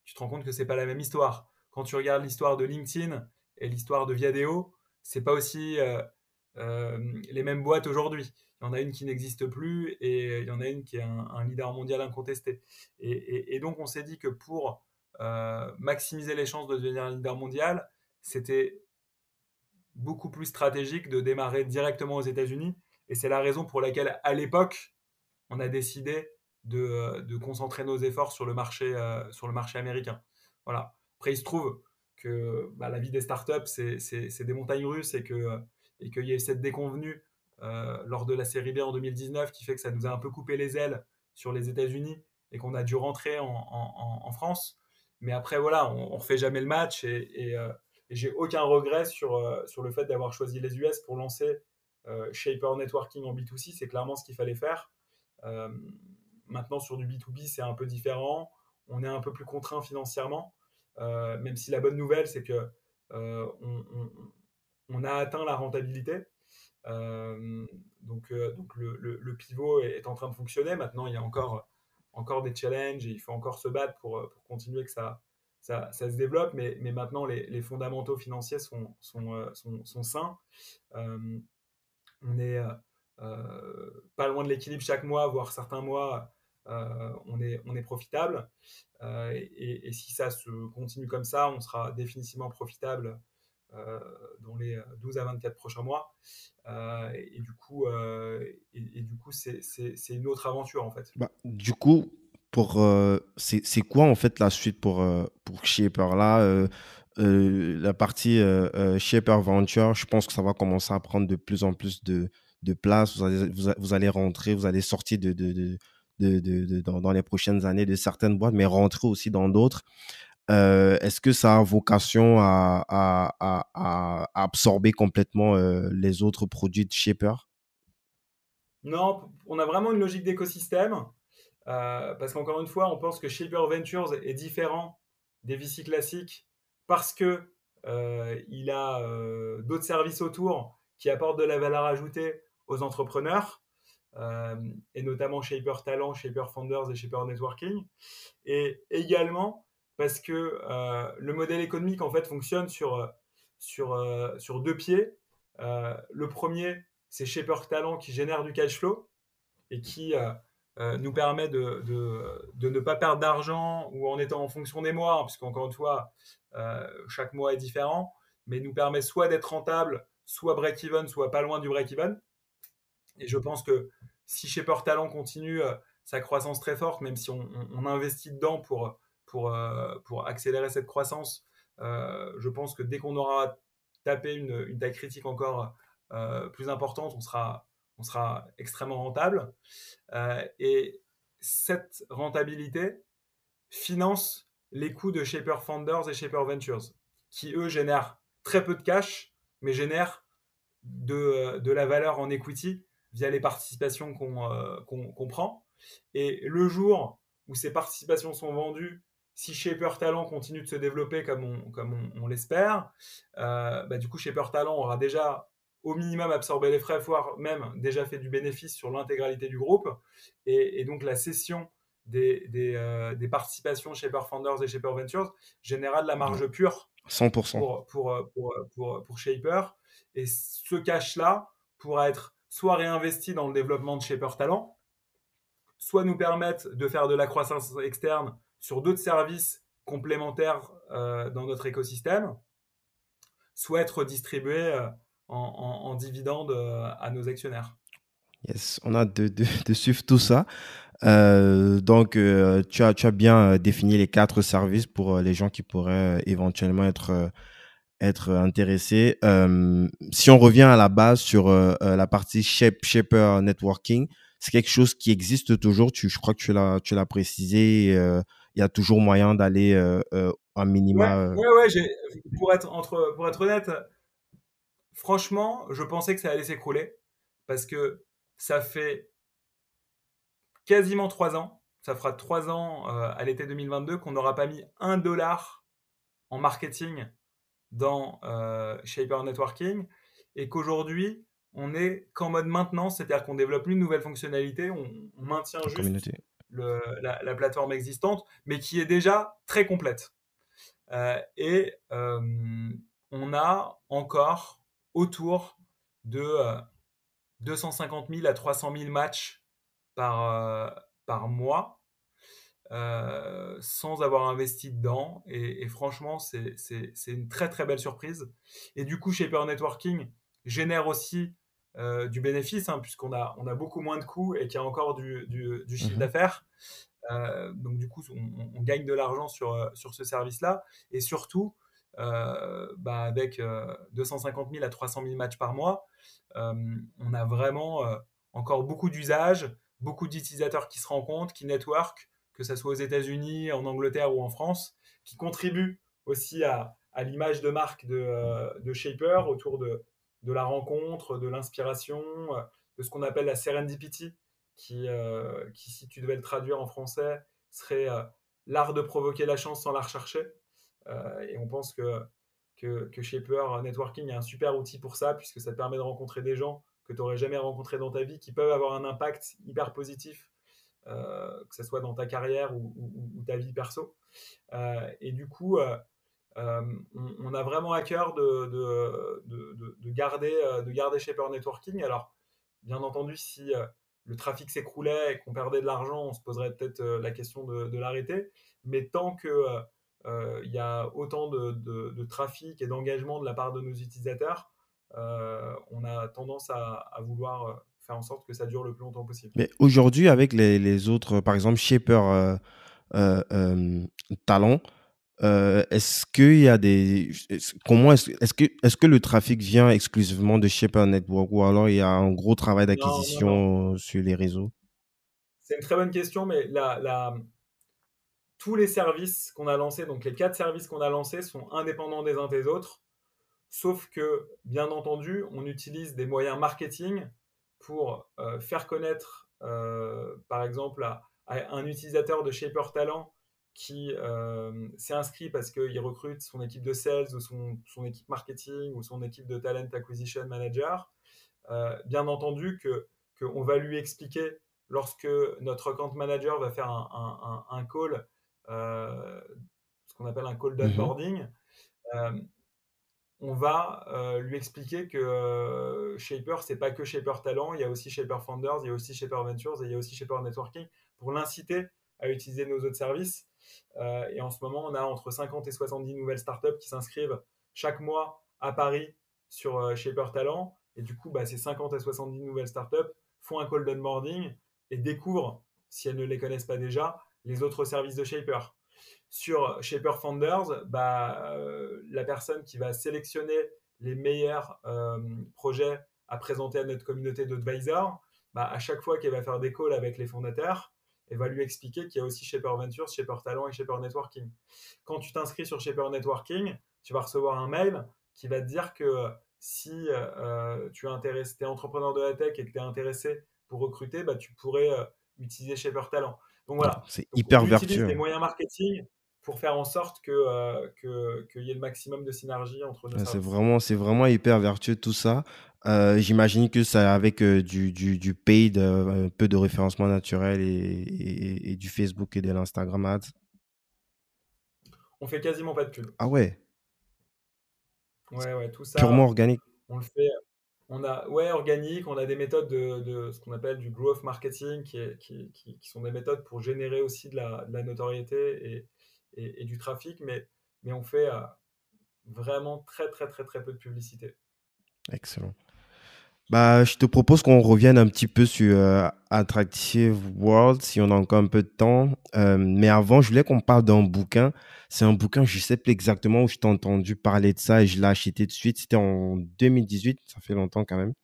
tu te rends compte que c'est pas la même histoire. Quand tu regardes l'histoire de LinkedIn et l'histoire de Viadeo, c'est pas aussi euh, les mêmes boîtes aujourd'hui. Il y en a une qui n'existe plus et il y en a une qui est un, leader mondial incontesté. Et, donc on s'est dit que pour euh, maximiser les chances de devenir un leader mondial, c'était beaucoup plus stratégique de démarrer directement aux États-Unis. Et c'est la raison pour laquelle, à l'époque, on a décidé de, concentrer nos efforts sur le marché, euh, sur le marché américain. Voilà. Après, il se trouve que bah, la vie des startups, c'est des montagnes russes et que et qu'il y ait cette déconvenue euh, lors de la série B en 2019 qui fait que ça nous a un peu coupé les ailes sur les États-Unis et qu'on a dû rentrer en, France. Mais après, voilà, on, ne refait jamais le match et, euh, et, j'ai aucun regret sur, euh, sur le fait d'avoir choisi les US pour lancer Shaper Networking en B2C. C'est clairement ce qu'il fallait faire. maintenant, sur du B2B, c'est un peu différent. On est un peu plus contraint financièrement, même si la bonne nouvelle, c'est que on, a atteint la rentabilité. Euh, donc, euh, donc le, pivot est, en train de fonctionner. Maintenant, il y a encore, encore des challenges et il faut encore se battre pour, continuer que ça, ça, se développe. Mais, mais maintenant, les, fondamentaux financiers sont, sont, euh, sont, sains. On est pas loin de l'équilibre chaque mois, voire certains mois. on, est, on est profitable. et, et, si ça se continue comme ça, on sera définitivement profitable euh, dans les 12 à 24 prochains mois. Euh, et, du coup, euh, et, du coup, c'est une autre aventure en fait. Bah, du coup, pour c'est quoi en fait la suite pour pour Shaper là la partie Shaper Venture, je pense que ça va commencer à prendre de plus en plus de, de place. Vous allez, vous, allez rentrer, vous allez sortir de, de, de, dans, les prochaines années de certaines boîtes, mais rentrer aussi dans d'autres. Euh, est-ce que ça a vocation à, absorber complètement euh, les autres produits de Shaper? Non, on a vraiment une logique d'écosystème. Euh, parce qu'encore une fois, on pense que Shaper Ventures est différent des VC classiques parce que il a d'autres services autour qui apportent de la valeur ajoutée aux entrepreneurs, et notamment Shaper Talent, Shaper Founders et Shaper Networking. Et également, parce que euh, le modèle économique en fait fonctionne sur, euh, sur, euh, sur deux pieds. le premier, c'est Shaper Talent qui génère du cash flow et qui nous permet de, de, de, ne pas perdre d'argent ou en étant en fonction des mois, hein, puisqu'encore une fois, chaque mois est différent, mais nous permet soit d'être rentable, soit break-even, soit pas loin du break-even. Et je pense que si Shaper Talent continue sa croissance très forte, même si on, investit dedans pour pour, euh, pour accélérer cette croissance. Euh, je pense que dès qu'on aura tapé une, une, taille critique encore euh, plus importante, on sera, on sera extrêmement rentable. et cette rentabilité finance les coûts de Shaper Founders et Shaper Ventures, qui eux génèrent très peu de cash, mais génèrent de, de la valeur en equity via les participations qu'on euh, prend. Et le jour où ces participations sont vendues, si Shaper Talent continue de se développer comme on, comme on, l'espère, euh, bah, du coup Shaper Talent aura déjà au minimum absorbé les frais, voire même déjà fait du bénéfice sur l'intégralité du groupe. Et, et, donc la cession des, des, euh, des participations chez Founders et chez Ventures générera de la marge pure 100%. Pour, pour, pour, pour, pour Shaper. Et ce cash-là pourra être soit réinvesti dans le développement de Shaper Talent, soit nous permettre de faire de la croissance externe sur d'autres services complémentaires euh, dans notre écosystème, soit être distribué euh, en, en, en dividendes euh, à nos actionnaires. Yes, on a de, de, de suivre tout ça. Euh, donc, euh, tu, as, tu as bien défini les quatre services pour les gens qui pourraient éventuellement être, être intéressés. si on revient à la base sur la partie Shaper Networking, c'est quelque chose qui existe toujours. Tu, je crois que tu l'as, tu l'as précisé. Il y a toujours moyen d'aller un minima. Ouais, ouais, ouais pour, être, entre, pour être honnête, franchement, je pensais que ça allait s'écrouler parce que ça fait quasiment trois ans, ça fera trois ans euh, à l'été 2022 qu'on n'aura pas mis un dollar en marketing dans euh, Shaper Networking et qu'aujourd'hui on est qu'en mode maintenance, c'est-à-dire qu'on développe une nouvelle fonctionnalité, on, maintient juste la, plateforme existante, mais qui est déjà très complète. Euh, et on a encore autour de 250 000 à 300 000 matchs par, euh, par mois euh, sans avoir investi dedans. Et, franchement, c'est une très très belle surprise. Et du coup, Shaper Networking génère aussi euh, du bénéfice, hein, puisqu'on a, on a beaucoup moins de coûts et qu'il y a encore du, du, chiffre mmh d'affaires. donc du coup, on, gagne de l'argent sur, sur ce service-là. Et surtout, bah, avec 250 000 à 300 000 matchs par mois, on a vraiment encore beaucoup d'usages, beaucoup d'utilisateurs qui se rencontrent, qui network, que ce soit aux États-Unis, en Angleterre ou en France, qui contribuent aussi à, l'image de marque de, Shaper autour de, de la rencontre, de l'inspiration, de ce qu'on appelle la serendipity, qui, qui, si tu devais le traduire en français, serait l'art de provoquer la chance sans la rechercher. Et on pense que que, que Shaper Networking est un super outil pour ça, puisque ça te permet de rencontrer des gens que tu n'aurais jamais rencontrés dans ta vie, qui peuvent avoir un impact hyper positif, euh, que ce soit dans ta carrière ou, ta vie perso. Euh, et du coup, euh, on, a vraiment à cœur de, de, de, garder, de garder Shaper Networking. Alors, bien entendu, si le trafic s'écroulait et qu'on perdait de l'argent, on se poserait peut-être la question de, l'arrêter. Mais tant que euh, il y a autant de, trafic et d'engagement de la part de nos utilisateurs, euh, on a tendance à, vouloir euh, faire en sorte que ça dure le plus longtemps possible. Mais aujourd'hui, avec les, autres, par exemple, Shaper Talent, est-ce qu'il y a des. Comment est-ce est que, est que le trafic vient exclusivement de Shaper Network ou alors il y a un gros travail d'acquisition sur les réseaux? C'est une très bonne question, mais la, la, tous les services qu'on a lancés, donc les quatre services qu'on a lancés, sont indépendants des uns des autres, sauf que, bien entendu, on utilise des moyens marketing pour euh, faire connaître, euh, par exemple, à, un utilisateur de Shaper Talent qui euh, s'est inscrit parce qu'il recrute son équipe de sales ou son, équipe marketing ou son équipe de talent acquisition manager. bien entendu que qu'on va lui expliquer lorsque notre account manager va faire un, call ce qu'on appelle un call d'onboarding, mhm. euh, on va euh, lui expliquer que Shaper, c'est pas que Shaper Talent, il y a aussi Shaper Founders, il y a aussi Shaper Ventures et il y a aussi Shaper Networking pour l'inciter à utiliser nos autres services. et en ce moment, on a entre 50 et 70 nouvelles startups qui s'inscrivent chaque mois à Paris sur Shaper Talent. Et du coup, bah, ces 50 à 70 nouvelles startups font un call d'onboarding et découvrent, si elles ne les connaissent pas déjà, les autres services de Shaper. Sur Shaper Founders, bah, euh, la personne qui va sélectionner les meilleurs euh, projets à présenter à notre communauté d'advisors, bah, à chaque fois qu'elle va faire des calls avec les fondateurs, et va lui expliquer qu'il y a aussi Shaper Ventures, Shaper Talent et Shaper Networking. Quand tu t'inscris sur Shaper Networking, tu vas recevoir un mail qui va te dire que si tu es, intéressé, es entrepreneur de la tech et que tu es intéressé pour recruter, bah, tu pourrais utiliser Shaper Talent. Donc voilà. C'est hyper vertueux. des moyens marketing pour faire en sorte qu'il que, qu'il y ait le maximum de synergie entre nos C'est vraiment, c'est vraiment hyper vertueux tout ça. Euh, j'imagine que ça avec euh, du, du, du, paid, euh, un peu de référencement naturel et, et, du Facebook et de l'Instagram Ads. On fait quasiment pas de pub. Ah ouais Ouais, ouais, tout ça. Purement organique. On le fait. On a, ouais, organique. On a des méthodes de, ce qu'on appelle du growth marketing, qui, sont des méthodes pour générer aussi de la, notoriété et, du trafic, mais, mais on fait euh, vraiment très, très, très, très peu de publicité. Excellent. Bah, je te propose qu'on revienne un petit peu sur euh, Attractive World, si on a encore un peu de temps. Euh, mais avant, je voulais qu'on parle d'un bouquin. C'est un bouquin, je ne sais plus exactement où je t'ai entendu parler de ça et je l'ai acheté de suite. C'était en 2018, ça fait longtemps quand même.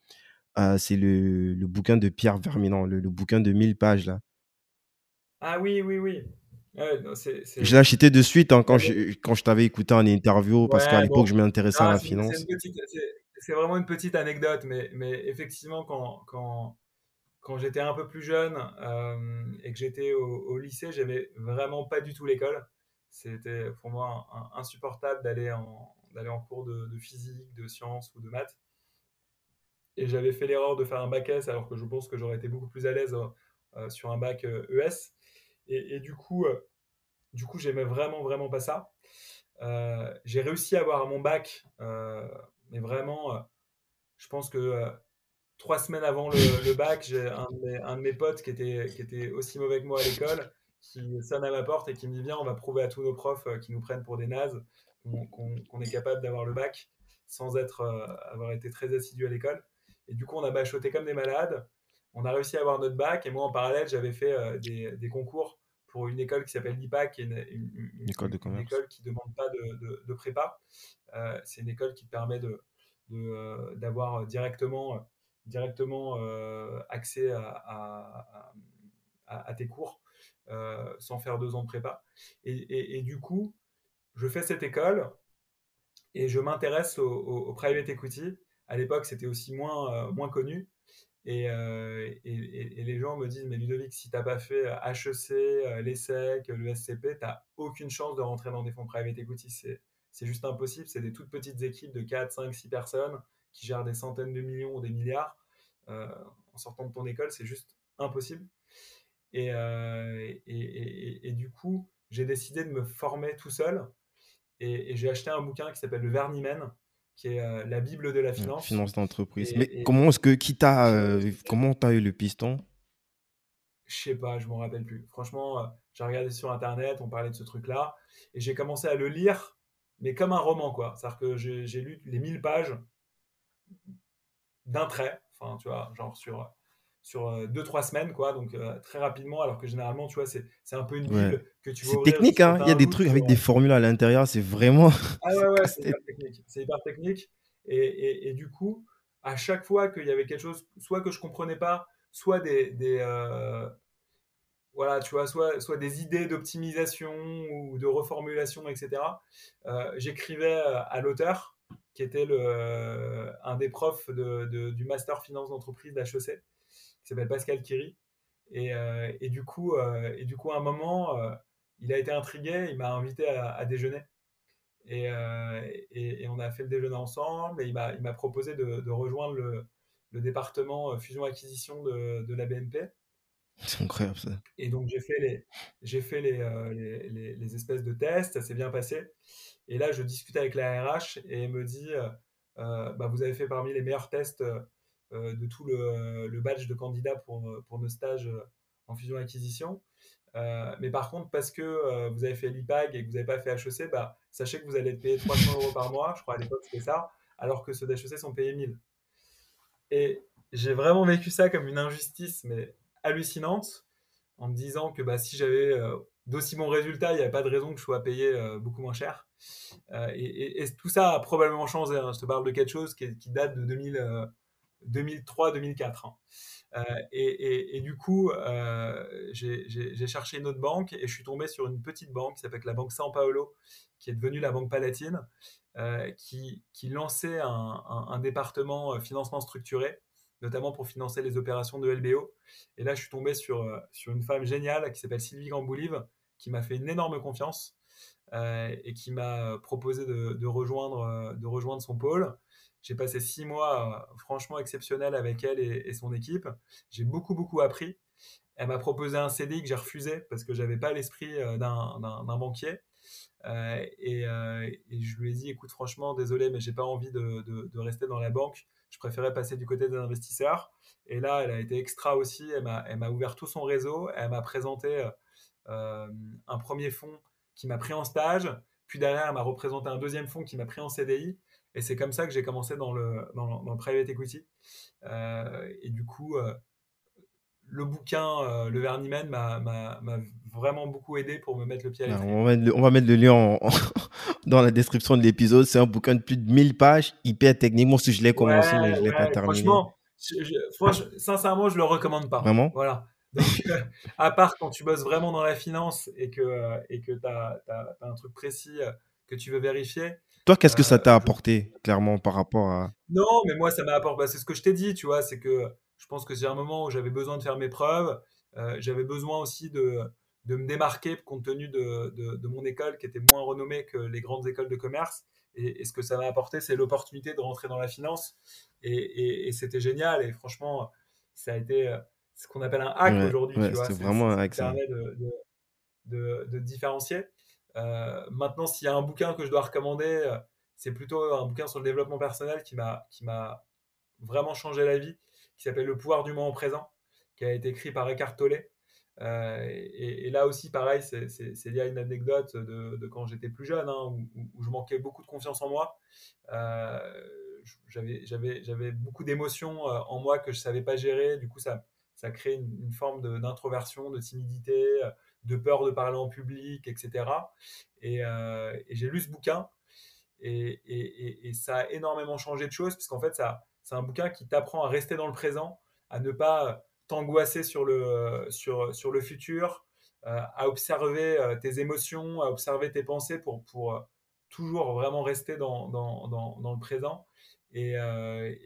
c'est le, le, bouquin de Pierre Verminan, le, le, bouquin de 1000 pages là. Ah oui, oui, oui. Je l'ai acheté de suite hein, quand, je, quand je t'avais écouté en interview parce qu'à l'époque, je m'intéressais à la finance. C'est vraiment une petite anecdote, mais, effectivement, quand, j'étais un peu plus jeune euh, et que j'étais au, lycée, j'aimais vraiment pas du tout l'école. C'était pour moi insupportable d'aller en, cours de, physique, de sciences ou de maths. Et j'avais fait l'erreur de faire un bac S alors que je pense que j'aurais été beaucoup plus à l'aise euh, sur un bac ES. Euh, e et, du coup, euh, j'aimais vraiment, vraiment pas ça. Euh, j'ai réussi à avoir mon bac, euh, mais vraiment, je pense que trois semaines avant le, bac, j'ai un, de mes potes qui était, qui était aussi mauvais que moi à l'école, qui sonne à ma porte et qui me dit on va prouver à tous nos profs qui nous prennent pour des nazes qu'on est capable d'avoir le bac sans être, avoir été très assidu à l'école. Et du coup, on a bachoté comme des malades. On a réussi à avoir notre bac. Et moi, en parallèle, j'avais fait des, concours pour une école qui s'appelle l'IPAC, qui est une, école, de commerce. école qui ne demande pas de, de, prépa. Euh, c'est une école qui permet de, euh, d'avoir directement, directement euh, accès à, à, tes cours sans faire deux ans de prépa. Et, et, du coup, je fais cette école et je m'intéresse au, au, private equity. À l'époque, c'était aussi moins, moins connu. Euh, et, les gens me disent, mais Ludovic, si tu n'as pas fait HEC, euh, l'ESSEC, le SCP, tu n'as aucune chance de rentrer dans des fonds private equity. C'est juste impossible. C'est des toutes petites équipes de 4, 5, 6 personnes qui gèrent des centaines de millions ou des milliards. Euh, en sortant de ton école, c'est juste impossible. Et, et du coup, j'ai décidé de me former tout seul. Et, j'ai acheté un bouquin qui s'appelle Le Vernimen, qui est euh, la Bible de la finance. Finance d'entreprise. Mais comment est-ce que, qui t'a, euh, comment t'as eu le piston? Je sais pas, je m'en rappelle plus. Franchement, euh, j'ai regardé sur Internet, on parlait de ce truc-là, et j'ai commencé à le lire, mais comme un roman, quoi. C'est-à-dire que j'ai lu les 1000 pages d'un trait, enfin, tu vois, genre sur sur 2-3 euh, semaines, quoi, donc euh, très rapidement, alors que généralement, tu vois, c'est, un peu une bulle que tu C'est technique, hein, il y a des trucs avec des formules à l'intérieur, c'est vraiment. Ah ouais, ouais, c'est hyper technique. C'est hyper technique. Et, et, du coup, à chaque fois qu'il y avait quelque chose, soit que je comprenais pas, soit des. des euh, voilà, tu vois, soit, soit des idées d'optimisation ou de reformulation, etc. j'écrivais à l'auteur, qui était le, un des profs de, de, du Master Finance d'entreprise d'HEC s'appelle Pascal Kiri. Et, euh, et, du coup, euh, et du coup, à un moment, euh, il a été intrigué, il m'a invité à, déjeuner. Et, et, on a fait le déjeuner ensemble et il m'a proposé de, de rejoindre le, le département fusion-acquisition de, de, la BNP. C'est incroyable ça. Et donc j'ai fait, les, j'ai fait les, les, les, espèces de tests, ça s'est bien passé. Et là, je discute avec la RH et elle me dit bah, Vous avez fait parmi les meilleurs tests de tout le, badge de candidat pour, pour nos stages euh, en fusion-acquisition. Euh, mais par contre, parce que vous avez fait l'IPAG et que vous n'avez pas fait HEC, bah, sachez que vous allez être payé 300 euros par mois, je crois à l'époque c'était ça, alors que ceux d'HEC sont payés 1000. Et j'ai vraiment vécu ça comme une injustice, mais hallucinante, en me disant que bah, si j'avais d'aussi bons résultats, il n'y avait pas de raison que je sois payé beaucoup moins cher. et, tout ça a probablement changé. Hein. Je te parle de quelque chose qui, qui date de 2000, 2003-2004. Hein. et, et, du coup, j'ai cherché une autre banque et je suis tombé sur une petite banque qui s'appelle la Banque San Paolo, qui est devenue la Banque Palatine, qui, qui, lançait un, département financement structuré notamment pour financer les opérations de LBO. Et là, je suis tombé sur, sur une femme géniale qui s'appelle Sylvie Gamboulive, qui m'a fait une énorme confiance euh, et qui m'a proposé euh, de rejoindre son pôle. J'ai passé six mois euh, franchement exceptionnels avec elle et, son équipe. J'ai beaucoup, beaucoup appris. Elle m'a proposé un CDI que j'ai refusé parce que j'avais pas l'esprit d'un banquier. et, je lui ai dit, écoute, franchement, désolé, mais j'ai pas envie de, de, rester dans la banque. Je préférais passer du côté des investisseurs. Et là, elle a été extra aussi. Elle m'a ouvert tout son réseau. Elle m'a présenté euh, un premier fonds qui m'a pris en stage, puis derrière, elle m'a représenté un deuxième fonds qui m'a pris en CDI. Et c'est comme ça que j'ai commencé dans le, dans, le private equity. Euh, et du coup, euh, le bouquin, le Vernimen, m'a vraiment beaucoup aidé pour me mettre le pied à l'étrier. On, on, va mettre le lien dans la description de l'épisode. C'est un bouquin de plus de 1000 pages, hyper technique. Moi aussi, je l'ai commencé, mais je ne l'ai pas terminé. Franchement, sincèrement, je ne le recommande pas. Vraiment? Voilà. Donc, euh, à part quand tu bosses vraiment dans la finance et que euh, et que tu as, un truc précis euh, que tu veux vérifier. Toi, qu'est-ce que ça t'a apporté, clairement, par rapport à. Non, mais moi, ça m'a apporté. Bah, c'est ce que je t'ai dit, tu vois. C'est que je pense que c'est un moment où j'avais besoin de faire mes preuves. j'avais besoin aussi de, de me démarquer compte tenu de, de, mon école qui était moins renommée que les grandes écoles de commerce. Et, ce que ça m'a apporté, c'est l'opportunité de rentrer dans la finance. Et, et, et c'était génial. Et franchement, ça a été ce qu'on appelle un hack aujourd'hui. c'est vraiment un hack. Ça permet de, de, différencier. Euh, maintenant, s'il y a un bouquin que je dois recommander, euh, c'est plutôt un bouquin sur le développement personnel qui m'a, vraiment changé la vie, qui s'appelle Le pouvoir du moment présent, qui a été écrit par Eckhart Tolle. Euh, et, là aussi, pareil, c'est, lié à une anecdote de, quand j'étais plus jeune, hein, où, je manquais beaucoup de confiance en moi. j'avais, beaucoup d'émotions en moi que je savais pas gérer. Du coup, ça, ça crée une, forme d'introversion, de, timidité, de peur de parler en public, etc. Euh, et, j'ai lu ce bouquin et, ça a énormément changé de choses, puisqu'en fait, c'est un bouquin qui t'apprend à rester dans le présent, à ne pas t'angoisser sur le, sur, sur le futur, euh, à observer tes émotions, à observer tes pensées pour, pour toujours vraiment rester dans, dans, dans, le présent. Et,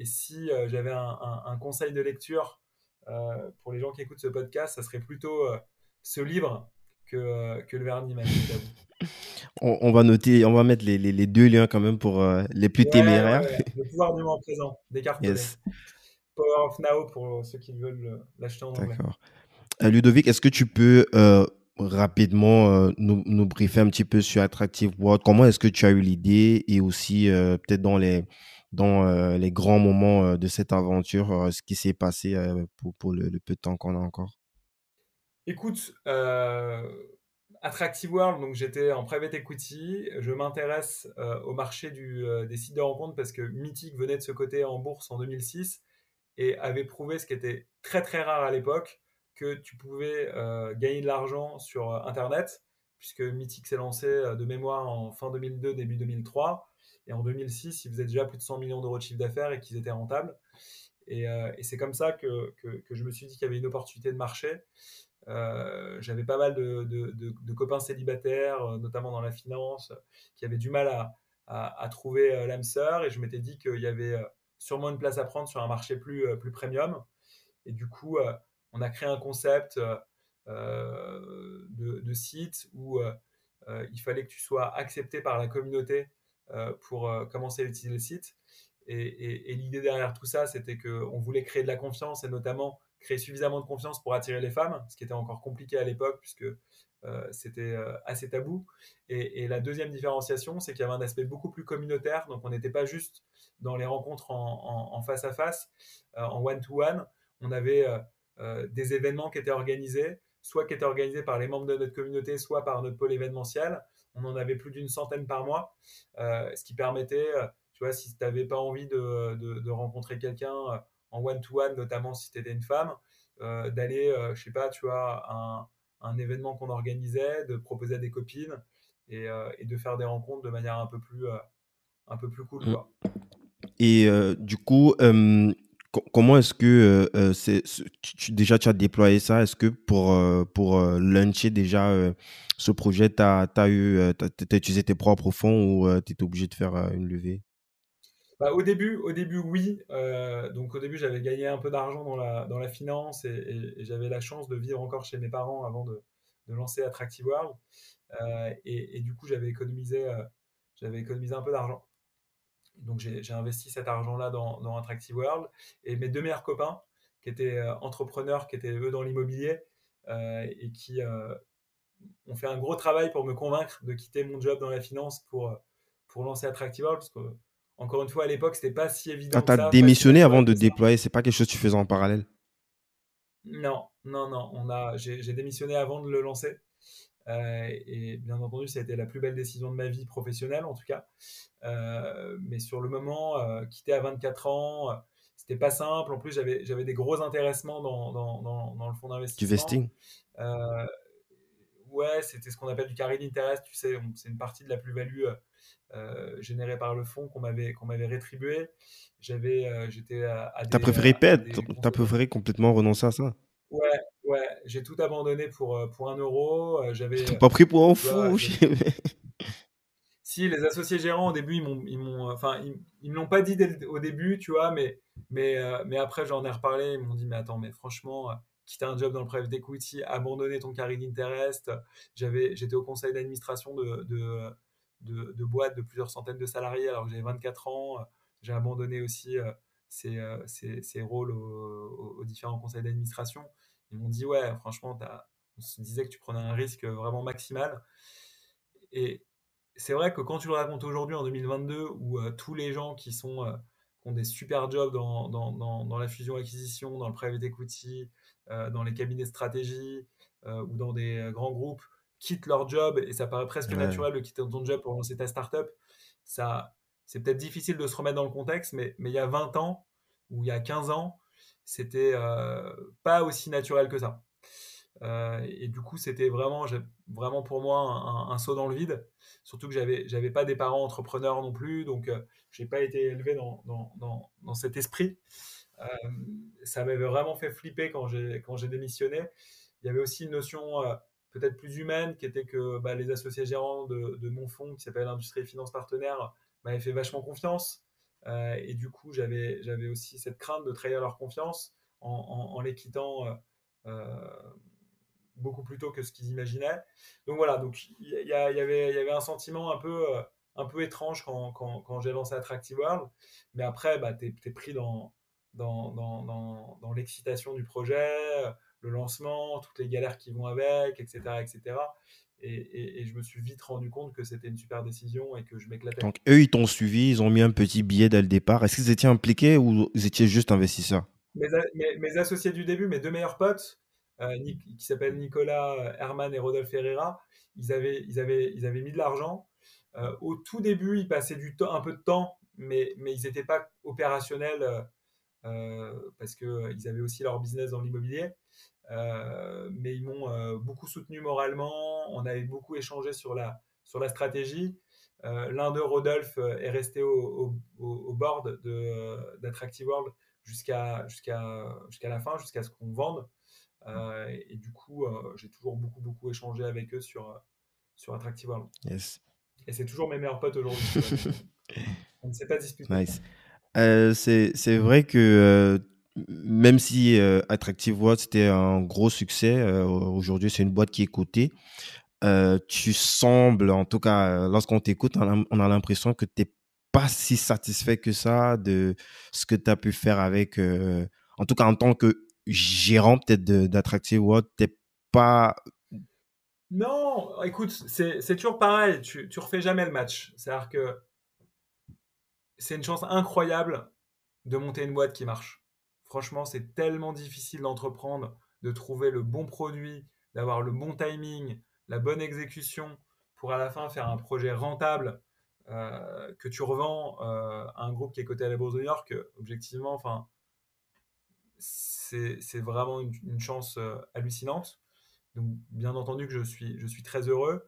si j'avais un, conseil de lecture euh, pour les gens qui écoutent ce podcast, ça serait plutôt euh, ce livre que, euh, que le vernis on, on, va noter, on va mettre les, les, deux liens quand même pour les plus téméraires. Le pouvoir du moment présent, des cartes. Power of Now pour ceux qui veulent l'acheter en anglais. D'accord. Ludovic, est-ce que tu peux rapidement nous, nous, briefer un petit peu sur Attractive World? Comment est-ce que tu as eu l'idée et aussi peut-être dans les dans euh, les grands moments euh, de cette aventure, euh, ce qui s'est passé pour, pour le, peu de temps qu'on a encore? Écoute, Attractive World, donc j'étais en private equity. Je m'intéresse au marché du, des sites de rencontres parce que Mythic venait de se coter en bourse en 2006 et avait prouvé ce qui était très très rare à l'époque que tu pouvais gagner de l'argent sur Internet puisque Mythic s'est lancé de mémoire en fin 2002, début 2003. Et en 2006, ils faisaient déjà plus de 100 millions d'euros de chiffre d'affaires et qu'ils étaient rentables. Et, euh, c'est comme ça que, que, je me suis dit qu'il y avait une opportunité de marché. Euh, j'avais pas mal de, copains célibataires, euh, notamment dans la finance, qui avaient du mal à, trouver l'âme sœur. Et je m'étais dit qu'il y avait sûrement une place à prendre sur un marché plus, premium. Et du coup, on a créé un concept de, site où il fallait que tu sois accepté par la communauté euh, pour euh, commencer à utiliser le site. Et, l'idée derrière tout ça, c'était qu'on voulait créer de la confiance et notamment créer suffisamment de confiance pour attirer les femmes, ce qui était encore compliqué à l'époque puisque euh, c'était assez tabou. Et, la deuxième différenciation, c'est qu'il y avait un aspect beaucoup plus communautaire. Donc on n'était pas juste dans les rencontres en, face à face, en one-to-one. On avait des événements qui étaient organisés, soit qui étaient organisés par les membres de notre communauté, soit par notre pôle événementiel on en avait plus d'une centaine par mois, euh, ce qui permettait, euh, tu vois, si tu n'avais pas envie de, rencontrer quelqu'un euh, en one-to-one, notamment si tu étais une femme, d'aller, je sais pas, tu vois, un, un événement qu'on organisait, de proposer à des copines et, de faire des rencontres de manière un peu plus, un peu plus cool. Mmh. Et du coup, comment est-ce que c'est déjà tu as déployé ça? Est-ce que pour, pour lancer déjà ce projet, tu as, eu, as, utilisé tes propres fonds ou tu étais obligé de faire une levée? Bah, au début, au début, oui. donc au début, j'avais gagné un peu d'argent dans la, finance et, j'avais la chance de vivre encore chez mes parents avant de, lancer Attractive World. Et, et, du coup, j'avais économisé, j'avais économisé un peu d'argent. Donc j'ai investi cet argent-là dans, Attractive World. Et mes deux meilleurs copains, qui étaient euh, entrepreneurs, qui étaient eux dans l'immobilier, euh, et qui euh, ont fait un gros travail pour me convaincre de quitter mon job dans la finance pour, pour lancer Attractive World. Parce que, encore une fois, à l'époque, c'était pas si évident. Ah, tu as démissionné avant de déployer, c'est pas quelque chose que tu faisais en parallèle? Non, non, non. On a, j'ai démissionné avant de le lancer. Euh, et bien entendu, ça a été la plus belle décision de ma vie professionnelle, en tout cas. Euh, mais sur le moment, euh, quitter à 24 ans, c'était pas simple. En plus, j'avais, j'avais des gros intéressements dans, dans, dans, le fonds d'investissement. Du vesting Ouais, c'était ce qu'on appelle du carry d'interest. Tu sais, c'est une partie de la plus-value générée par le fonds qu'on m'avait, qu'on m'avait rétribué. J'avais, j'étais à, à T'as préféré perdre T'as préféré complètement renoncer à ça? Ouais, ouais, j'ai tout abandonné pour, euh, pour un euro. Euh, j'avais. pas pris pour un fou. si les associés gérants au début ils m'ont, ils m'ont, enfin ils, me l'ont pas dit au début, tu vois, mais mais euh, mais après j'en ai reparlé. Ils m'ont dit mais attends, mais franchement, quitter un job dans le private equity, abandonner ton carry d'interest. J'avais, j'étais au conseil d'administration de, de, de, de boîtes de plusieurs centaines de salariés alors que j'avais 24 ans. J'ai abandonné aussi ces, ces, rôles aux, différents conseils d'administration. Ils m'ont dit, ouais, franchement, on se disait que tu prenais un risque vraiment maximal. Et c'est vrai que quand tu le racontes aujourd'hui, en 2022, où euh, tous les gens qui, sont, euh, ont des super jobs dans, dans, dans, la fusion-acquisition, dans le private equity, euh, dans les cabinets de stratégie ou dans des grands groupes, quittent leur job, et ça paraît presque naturel de quitter ton job pour lancer ta startup, ça, c'est peut-être difficile de se remettre dans le contexte, mais, mais il y a 20 ans, ou il y a 15 ans, c'était euh, pas aussi naturel que ça. Euh, et du coup, c'était vraiment, vraiment pour moi un, saut dans le vide. Surtout que j'avais, j'avais pas des parents entrepreneurs non plus, donc euh, j'ai pas été élevé dans, dans, dans, cet esprit. ça m'avait vraiment fait flipper quand j'ai, quand j'ai démissionné. Il y avait aussi une notion peut-être plus humaine qui était que bah, les associés gérants de, mon fonds, qui s'appelle Industrie et Finance Partenaires, m'avaient fait vachement confiance. Euh, et du coup, j'avais, j'avais aussi cette crainte de trahir leur confiance en, les quittant euh, euh, beaucoup plus tôt que ce qu'ils imaginaient. Donc voilà, donc il y, y, avait, y avait un sentiment un peu, un peu étrange quand, quand, quand j'ai lancé Attractive World. Mais après, bah, tu es, pris dans, dans, dans, dans, l'excitation du projet, le lancement, toutes les galères qui vont avec, etc. etc. Et, je me suis vite rendu compte que c'était une super décision et que je m'éclatais. Donc, eux, ils t'ont suivi, ils ont mis un petit billet dès le départ. Est-ce qu'ils étaient impliqués ou ils étaient juste investisseurs? Mes, associés du début, mes deux meilleurs potes, euh, qui s'appellent Nicolas euh, Herman et Rodolphe Ferreira, ils avaient, ils avaient, ils avaient mis de l'argent. Euh, au tout début, ils passaient du temps, un peu de temps, mais, mais ils n'étaient pas opérationnels parce qu'ils avaient aussi leur business dans l'immobilier. Euh, mais ils m'ont euh, beaucoup soutenu moralement. On avait beaucoup échangé sur la, sur la stratégie. Euh, l'un d'eux, Rodolphe, est resté au, au, board d'Attractive World jusqu'à jusqu'à jusqu'à la fin, jusqu'à ce qu'on vende. Et, du coup, j'ai toujours beaucoup, beaucoup échangé avec eux sur, sur Attractive World. Yes. Et c'est toujours mes meilleurs potes aujourd'hui. On ne s'est pas disputé. Nice. c'est vrai que même si euh, Attractive World c'était un gros succès, euh, aujourd'hui c'est une boîte qui est cotée. Euh, tu sembles, en tout cas, lorsqu'on t'écoute, on a, l'impression que tu n'es pas si satisfait que ça de ce que tu as pu faire avec, en tout cas en tant que gérant peut-être d'Attractive World, tu n'es pas... Non, écoute, c'est toujours pareil, tu, tu refais jamais le match. C'est-à-dire que c'est une chance incroyable de monter une boîte qui marche. Franchement, c'est tellement difficile d'entreprendre, de trouver le bon produit, d'avoir le bon timing, la bonne exécution pour à la fin faire un projet rentable euh, que tu revends euh, à un groupe qui est coté à la Bourse de New York. Objectivement, enfin, c'est vraiment une, chance euh, hallucinante. Donc, bien entendu que je suis, je suis très heureux.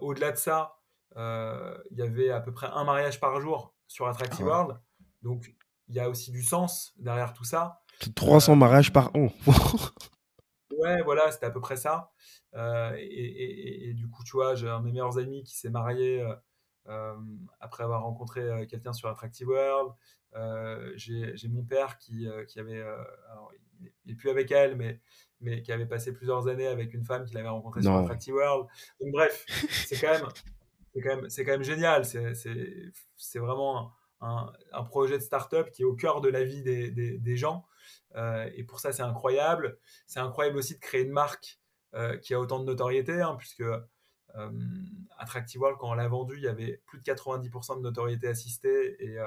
Au-delà de ça, il y avait à peu près un mariage par jour sur Attractive ah World. Donc, il y a aussi du sens derrière tout ça. 300 mariages par an. ouais, voilà, c'était à peu près ça. Et, du coup, tu vois, j'ai un de mes meilleurs amis qui s'est marié après avoir rencontré quelqu'un sur Attractive World. j'ai mon père qui, qui avait, alors, il n'est plus avec elle, mais, mais qui avait passé plusieurs années avec une femme qu'il avait rencontrée sur Attractive World. Donc bref, c'est quand même, c'est quand quand même génial. C'est vraiment un, un, projet de start-up qui est au cœur de la vie des, des, des gens. Euh, et pour ça, c'est incroyable. C'est incroyable aussi de créer une marque euh, qui a autant de notoriété, hein, puisque euh, Attractive World, quand on l'a vendu, il y avait plus de 90% de notoriété assistée et,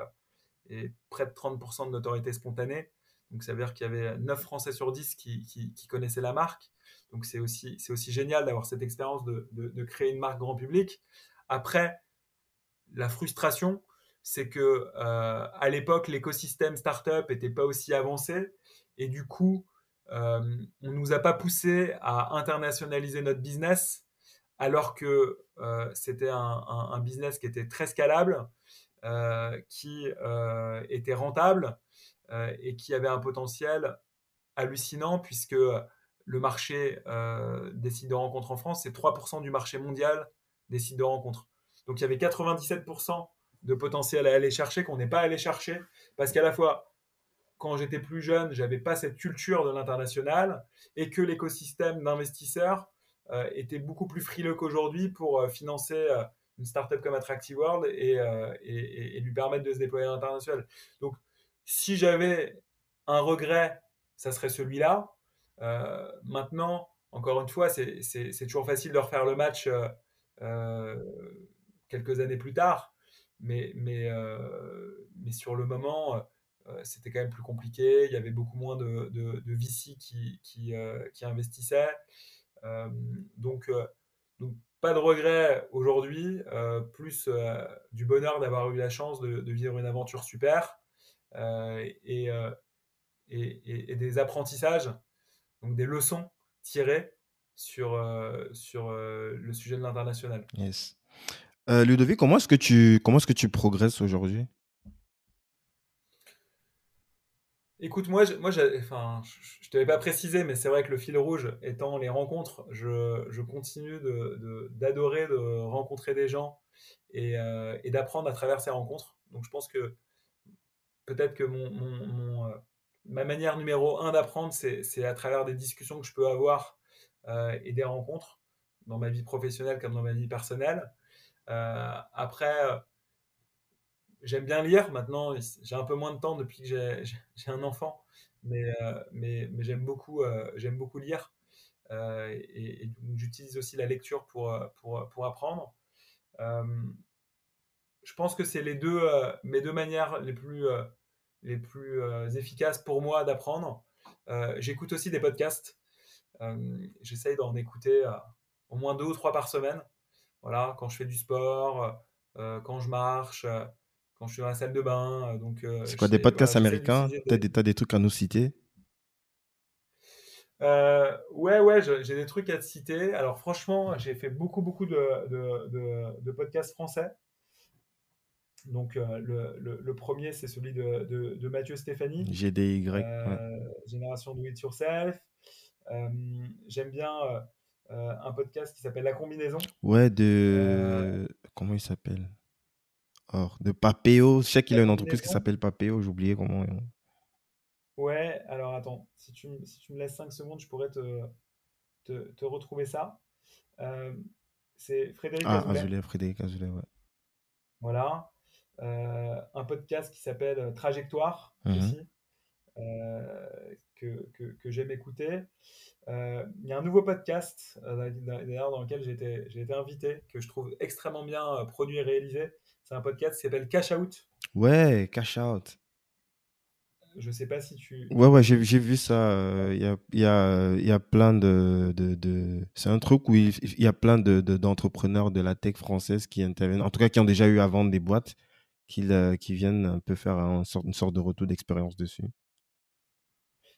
et, près de 30% de notoriété spontanée. Donc ça veut dire qu'il y avait 9 Français sur 10 qui, connaissaient la marque. Donc c'est aussi, aussi génial d'avoir cette expérience de, créer une marque grand public. Après, la frustration, c'est que à l'époque, l'écosystème startup n'était pas aussi avancé. Et du coup, on ne nous a pas poussé à internationaliser notre business alors que c'était un, business qui était très scalable, qui était rentable et qui avait un potentiel hallucinant puisque le marché des sites de rencontres en France, c'est 3% du marché mondial des sites de rencontres. Donc il y avait 97% de potentiel à aller chercher qu'on n'est pas allé chercher parce qu'à la fois quand j'étais plus jeune, j'avais pas cette culture de l'international et que l'écosystème d'investisseurs euh, était beaucoup plus frileux qu'aujourd'hui pour euh, financer euh, une startup comme Attractive World et, lui permettre de se déployer à l'international. Donc, si j'avais un regret, ça serait celui-là. maintenant, encore une fois, c'est toujours facile de refaire le match quelques années plus tard, mais, sur le moment c'était quand même plus compliqué. Il y avait beaucoup moins de, VC qui, qui, qui investissaient. Euh, donc, donc, pas de regret aujourd'hui, plus du bonheur d'avoir eu la chance de, vivre une aventure super et, et, des apprentissages, donc des leçons tirées sur, sur le sujet de l'international. Yes. Ludovic, comment est-ce que comment est-ce que tu progresses aujourd'hui? Écoute, moi, je, moi enfin, je t'avais pas précisé, mais c'est vrai que le fil rouge étant les rencontres, je, je continue d'adorer de, de, rencontrer des gens et, euh, et d'apprendre à travers ces rencontres. Donc je pense que peut-être que mon, mon, euh, ma manière numéro un d'apprendre, c'est à travers des discussions que je peux avoir euh, et des rencontres dans ma vie professionnelle comme dans ma vie personnelle. après, j'aime bien lire. Maintenant, j'ai un peu moins de temps depuis que j'ai un enfant, mais, euh, mais, mais j'aime beaucoup, euh, beaucoup lire. Euh, et, j'utilise aussi la lecture pour, pour, pour apprendre. je pense que c'est les deux, mes deux manières les plus, les plus efficaces pour moi d'apprendre. J'écoute aussi des podcasts. J'essaye d'en écouter au moins deux ou trois par semaine. Voilà, quand je fais du sport, quand je marche, quand je suis dans la salle de bain. Euh, donc, euh, c'est quoi des podcasts américains? Tu as, des trucs à nous citer? Euh, ouais, ouais, j'ai des trucs à te citer. Alors franchement, j'ai fait beaucoup, beaucoup de, de, de, podcasts français. Donc le, le, premier, c'est celui de, Mathieu Stéphanie. GDY. Génération Do It Yourself. J'aime bien un podcast qui s'appelle La Combinaison. Ouais, de... Comment il s'appelle? De Papéo. Je sais qu'il a une entreprise qui s'appelle Papéo, j'ai oublié comment. Ouais, alors attends, si tu, si tu me laisses 5 secondes, je pourrais te, te, retrouver ça. Euh, c'est Frédéric ah, Azoulay. Frédéric Azoulay, ouais. Voilà. Euh, un podcast qui s'appelle euh, Trajectoire mmh aussi, que, que, que j'aime écouter. Il y a un nouveau podcast, d'ailleurs, dans lequel j'ai été, été, invité, que je trouve extrêmement bien produit et réalisé, c'est un podcast qui s'appelle Cash Out. Ouais, Cash Out. Je sais pas si tu. Ouais, ouais, j'ai vu ça. Euh, il y, a, y, a, y, a, plein de. de, de... C'est un truc où il, y a plein d'entrepreneurs de, de, la tech française qui interviennent, en tout cas qui ont déjà eu à vendre des boîtes, qui, qui viennent un peu faire un une sorte de retour d'expérience dessus.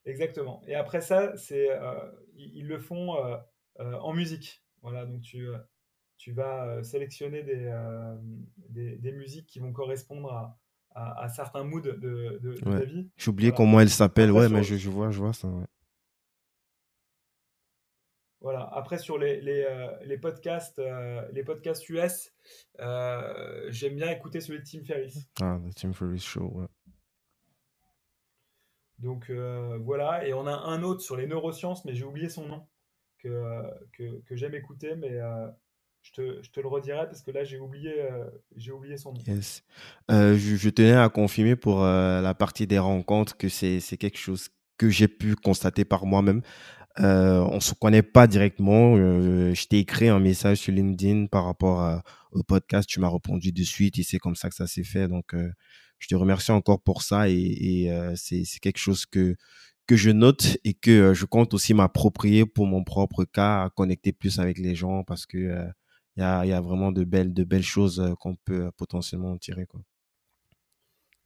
Exactement. Et après ça, c'est euh, ils, le font euh, en musique. Voilà, donc tu tu vas euh, sélectionner euh, des, des, musiques qui vont correspondre à, à, certains moods de, de, ta vie. J'ai oublié comment elle s'appelle, ouais, mais je, je, vois, je vois ça. Voilà. Après, sur les, les, euh, les podcasts, les podcasts US, j'aime bien écouter celui de Tim Ferriss. Ah, le Tim Ferriss Show, ouais. Donc voilà, et on a un autre sur les neurosciences, mais j'ai oublié son nom, que, que, que j'aime écouter, mais je te, je te, le redirai parce que là, j'ai oublié, j'ai oublié son nom. Yes. Je, je, tenais à confirmer pour la partie des rencontres que c'est quelque chose que j'ai pu constater par moi-même. on ne se connaît pas directement. je t'ai écrit un message sur LinkedIn par rapport au podcast. Tu m'as répondu de suite et c'est comme ça que ça s'est fait. Donc, je te remercie encore pour ça et, euh, c'est quelque chose que, que je note et que euh, je compte aussi m'approprier pour mon propre cas, à connecter plus avec les gens parce que euh, il y, a, y, a, vraiment de belles, de belles choses qu'on peut potentiellement en tirer. Quoi.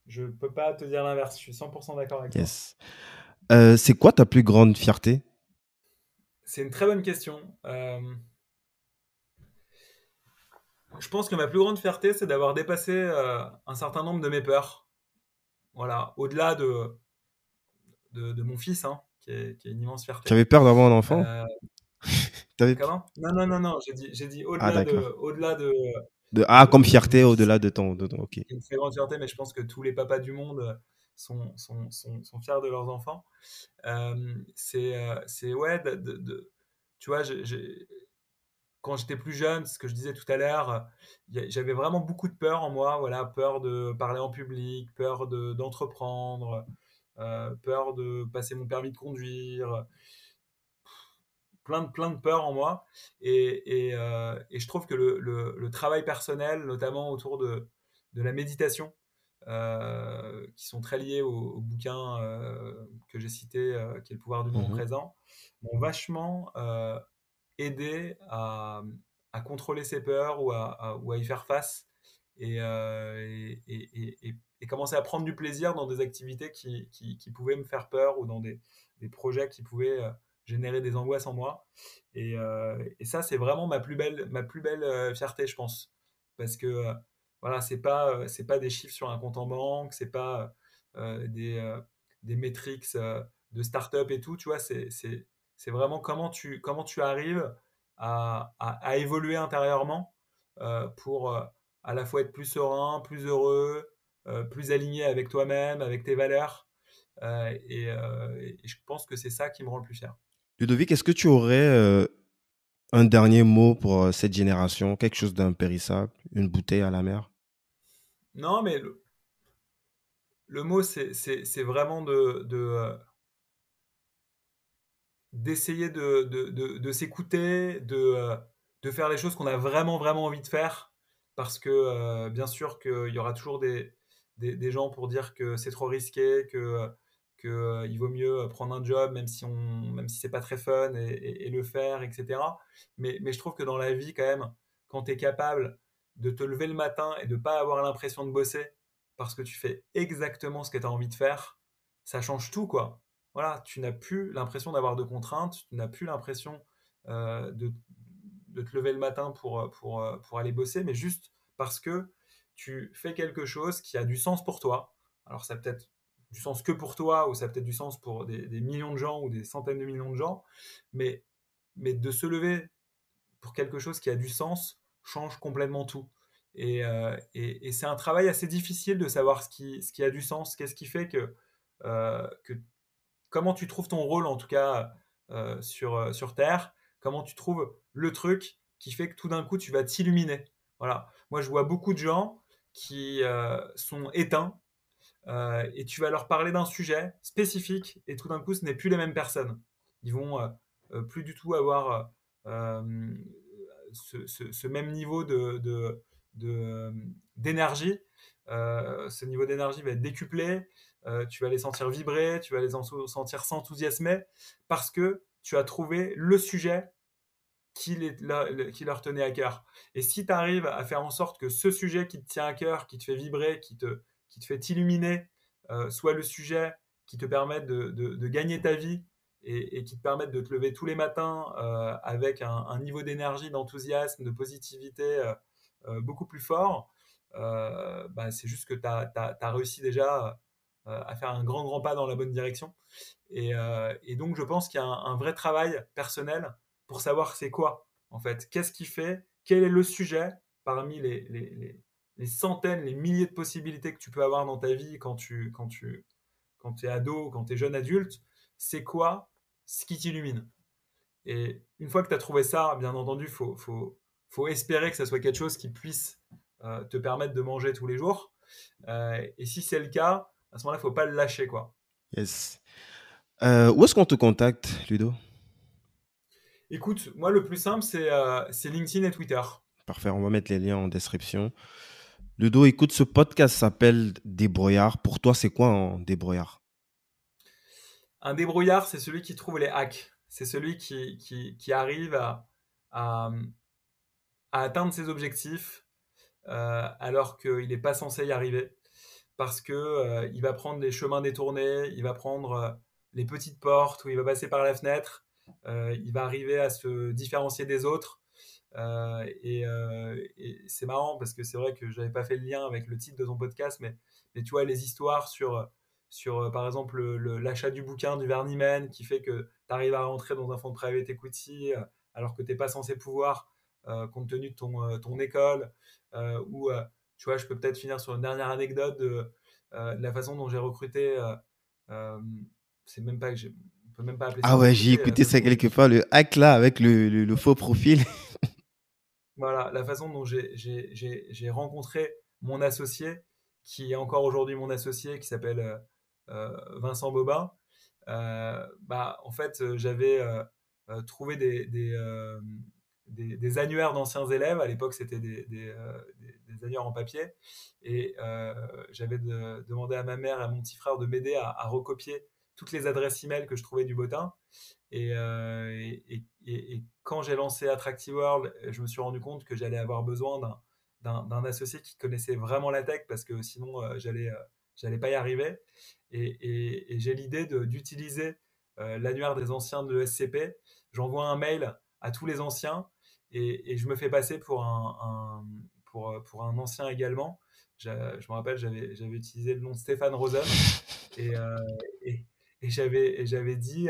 Je ne peux pas te dire l'inverse, je suis 100% d'accord avec yes. toi. c'est quoi ta plus grande fierté? C'est une très bonne question. Je pense que ma plus grande fierté, c'est d'avoir dépassé euh, un certain nombre de mes peurs. Voilà, au-delà de, de, mon fils, hein, qui, est, une immense fierté. Tu avais peur d'avoir un enfant? Comment? Non, non, non, non, j'ai dit, j'ai dit au-delà ah, de, au-delà de, de, Ah, comme fierté, au-delà de ton. De, ok. une très grande fierté, mais je pense que tous les papas du monde sont, sont, sont, sont fiers de leurs enfants. Euh, c'est, c'est, ouais, de, tu vois, j'ai quand j'étais plus jeune, ce que je disais tout à l'heure, j'avais vraiment beaucoup de peur en moi, voilà, peur de parler en public, peur d'entreprendre, euh, peur de passer mon permis de conduire, plein de, plein de peurs en moi. Et, et, euh, et je trouve que le, le, travail personnel, notamment autour de, de la méditation, euh, qui sont très liés au, bouquin que j'ai cité, qui est Le pouvoir du moment mmh présent, m'ont vachement aider à, contrôler ses peurs ou à, ou à y faire face euh, et, et, commencer à prendre du plaisir dans des activités qui, qui, pouvaient me faire peur ou dans des, des, projets qui pouvaient euh, générer des angoisses en moi. Euh, et, ça, c'est vraiment ma plus belle, ma plus belle fierté, je pense. Parce que voilà, c'est pas, c'est pas des chiffres sur un compte en banque, c'est pas des, des métriques de start-up et tout, tu vois, c'est vraiment comment tu, comment tu arrives à, à, évoluer intérieurement euh, pour euh, à la fois être plus serein, plus heureux, euh, plus aligné avec toi-même, avec tes valeurs. Et, je pense que c'est ça qui me rend le plus fier. Ludovic, est-ce que tu aurais un dernier mot pour cette génération, quelque chose d'impérissable, une bouteille à la mer? Non, mais le, mot, c'est vraiment de, de d'essayer de, s'écouter, de, euh, faire les choses qu'on a vraiment, vraiment envie de faire. Parce que, euh, bien sûr, qu'il y aura toujours des, gens pour dire que c'est trop risqué, que qu'il euh, vaut mieux prendre un job, même si, on, même c'est pas très fun, et, le faire, etc. Mais, mais je trouve que dans la vie, quand même, quand tu es capable de te lever le matin et de pas avoir l'impression de bosser parce que tu fais exactement ce que tu as envie de faire, ça change tout, quoi voilà, tu n'as plus l'impression d'avoir de contraintes, tu n'as plus l'impression euh, de, te lever le matin pour, pour, pour aller bosser, mais juste parce que tu fais quelque chose qui a du sens pour toi. Alors ça peut-être du sens que pour toi, ou ça peut-être du sens pour des, millions de gens ou des centaines de millions de gens, mais, mais de se lever pour quelque chose qui a du sens change complètement tout. Et, euh, et, c'est un travail assez difficile de savoir ce qui, ce qui a du sens, qu'est-ce qui fait que, euh, que comment tu trouves ton rôle, en tout cas, euh, sur, sur Terre, comment tu trouves le truc qui fait que tout d'un coup, tu vas t'illuminer. Voilà. Moi, je vois beaucoup de gens qui sont éteints et tu vas leur parler d'un sujet spécifique et tout d'un coup, ce n'est plus les mêmes personnes. Ils vont plus du tout avoir ce, même niveau de, d'énergie. ce niveau d'énergie va être décuplé. Euh, tu vas les sentir vibrer, tu vas les sentir s'enthousiasmer parce que tu as trouvé le sujet qui, leur tenait à cœur. Et si tu arrives à faire en sorte que ce sujet qui te tient à cœur, qui te fait vibrer, qui te, fait t'illuminer, euh, soit le sujet qui te permet de, gagner ta vie et, qui te permet de te lever tous les matins euh, avec un, niveau d'énergie, d'enthousiasme, de positivité beaucoup plus fort, bah, c'est juste que tu as, réussi déjà à faire un grand, grand pas dans la bonne direction. Et, donc, je pense qu'il y a un, vrai travail personnel pour savoir c'est quoi, en fait. Qu'est-ce qui fait Quel est le sujet parmi les, centaines, les milliers de possibilités que tu peux avoir dans ta vie quand tu, quand tu quand es ado, quand tu es jeune adulte C'est quoi ce qui t'illumine? Et une fois que tu as trouvé ça, bien entendu, il faut, faut, faut, espérer que ça soit quelque chose qui puisse euh, te permettre de manger tous les jours. Euh, et si c'est le cas, à ce moment-là, il ne faut pas le lâcher. Quoi. Yes. Euh, où est-ce qu'on te contacte, Ludo? Écoute, moi, le plus simple, c'est LinkedIn et Twitter. Parfait, on va mettre les liens en description. Ludo, écoute, ce podcast s'appelle Débrouillard. Pour toi, c'est quoi un débrouillard? Un débrouillard, c'est celui qui trouve les hacks. C'est celui qui, arrive à, atteindre ses objectifs euh, alors qu'il n'est pas censé y arriver. Parce qu'il euh, il va prendre les chemins détournés, il va prendre euh, les petites portes où il va passer par la fenêtre, il va arriver à se différencier des autres euh, euh, et, c'est marrant parce que c'est vrai que j'avais pas fait le lien avec le titre de ton podcast, mais, mais tu vois, les histoires sur, sur euh, par exemple, l'achat du bouquin du Verniman qui fait que tu arrives à rentrer dans un fonds de private equity alors que tu n'es pas censé pouvoir compte tenu de ton, ton école. ou, tu vois, je peux peut-être finir sur une dernière anecdote de, la façon dont j'ai recruté. c'est même pas que j'ai. peut même pas appeler ah ouais, j'ai écouté ça quelque part, le hack là avec le, le faux profil. Voilà, la façon dont j'ai rencontré mon associé, qui est encore aujourd'hui mon associé, qui s'appelle euh, euh, Vincent Bobin. Euh, bah, en fait, j'avais trouvé des, annuaires d'anciens élèves. À l'époque, c'était des, annuaires en papier. Et j'avais demandé à ma mère et à mon petit frère de m'aider à, recopier toutes les adresses email que je trouvais du botin. Euh, et, quand j'ai lancé Attractive World, je me suis rendu compte que j'allais avoir besoin d'un associé qui connaissait vraiment la tech parce que sinon euh, j'allais euh, pas y arriver. Et, j'ai l'idée d'utiliser l'annuaire des anciens de SCP. J'envoie un mail à tous les anciens et, je me fais passer pour un, ancien également. Je, me rappelle, j'avais utilisé le nom Stéphane Rosen j'avais dit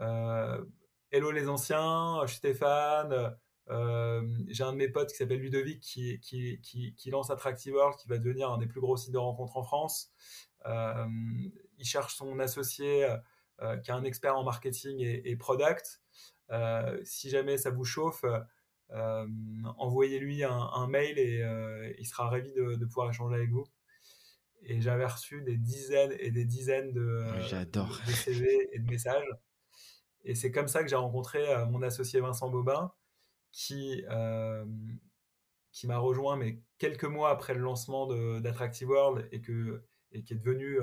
euh, hello les anciens, je suis Stéphane. Euh, j'ai un de mes potes qui s'appelle Ludovic qui, qui, qui, lance Attractive World, qui va devenir un des plus gros sites de rencontres en France. Euh, il cherche son associé qui est un expert en marketing et, product. si jamais ça vous chauffe, envoyez-lui un, mail et il sera ravi de, pouvoir échanger avec vous. Et j'avais reçu des dizaines et des dizaines de, de CV et de messages. Et c'est comme ça que j'ai rencontré euh, mon associé Vincent Bobin, qui, euh, qui m'a rejoint mais quelques mois après le lancement d'Attractive World et, que, et qui est devenu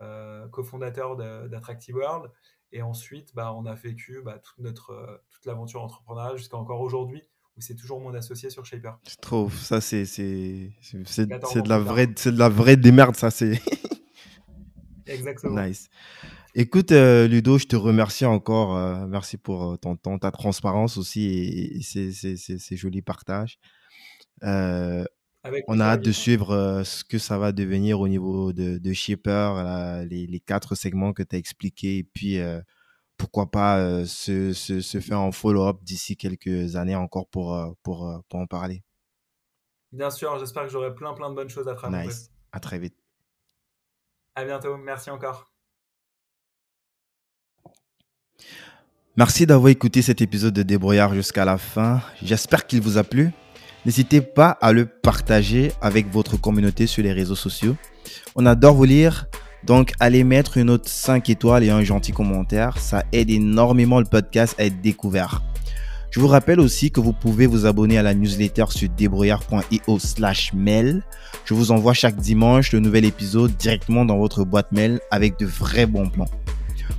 euh, cofondateur d'Attractive World. Et ensuite, bah, on a vécu bah, toute, notre, toute l'aventure entrepreneuriale jusqu'à encore aujourd'hui, où c'est toujours mon associé sur Shaper? C'est trop, ça c'est, c'est, c'est, de la vraie, c'est de la vraie démerde, ça c'est. Exactement. Nice. Écoute, euh, Ludo, je te remercie encore. Euh, merci pour euh, ton temps, ta transparence aussi et, ces, jolis partages. on a hâte de suivre ce que ça va devenir au niveau de, de Shipper, les, quatre segments que tu as expliqués. Et puis, pourquoi pas se, faire un follow-up d'ici quelques années encore pour, pour, pour en parler. Bien sûr, j'espère que j'aurai plein, plein de bonnes choses à travailler. Nice. À très vite. À bientôt. Merci encore. Merci d'avoir écouté cet épisode de Débrouillard jusqu'à la fin. J'espère qu'il vous a plu. N'hésitez pas à le partager avec votre communauté sur les réseaux sociaux. On adore vous lire, donc allez mettre une note 5 étoiles et un gentil commentaire. Ça aide énormément le podcast à être découvert. Je vous rappelle aussi que vous pouvez vous abonner à la newsletter sur débrouillard.io slash mail. Je vous envoie chaque dimanche le nouvel épisode directement dans votre boîte mail avec de vrais bons plans.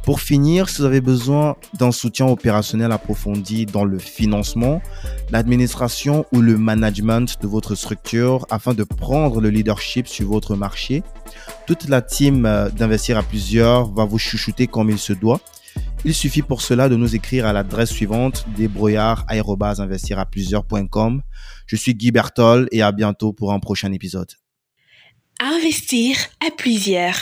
Pour finir, si vous avez besoin d'un soutien opérationnel approfondi dans le financement, l'administration ou le management de votre structure afin de prendre le leadership sur votre marché, toute la team euh, d'investir à plusieurs va vous chouchouter comme il se doit. Il suffit pour cela de nous écrire à l'adresse suivante débrouillard@investir à plusieurs.com. Je suis Guy Bertol et à bientôt pour un prochain épisode. Investir à plusieurs.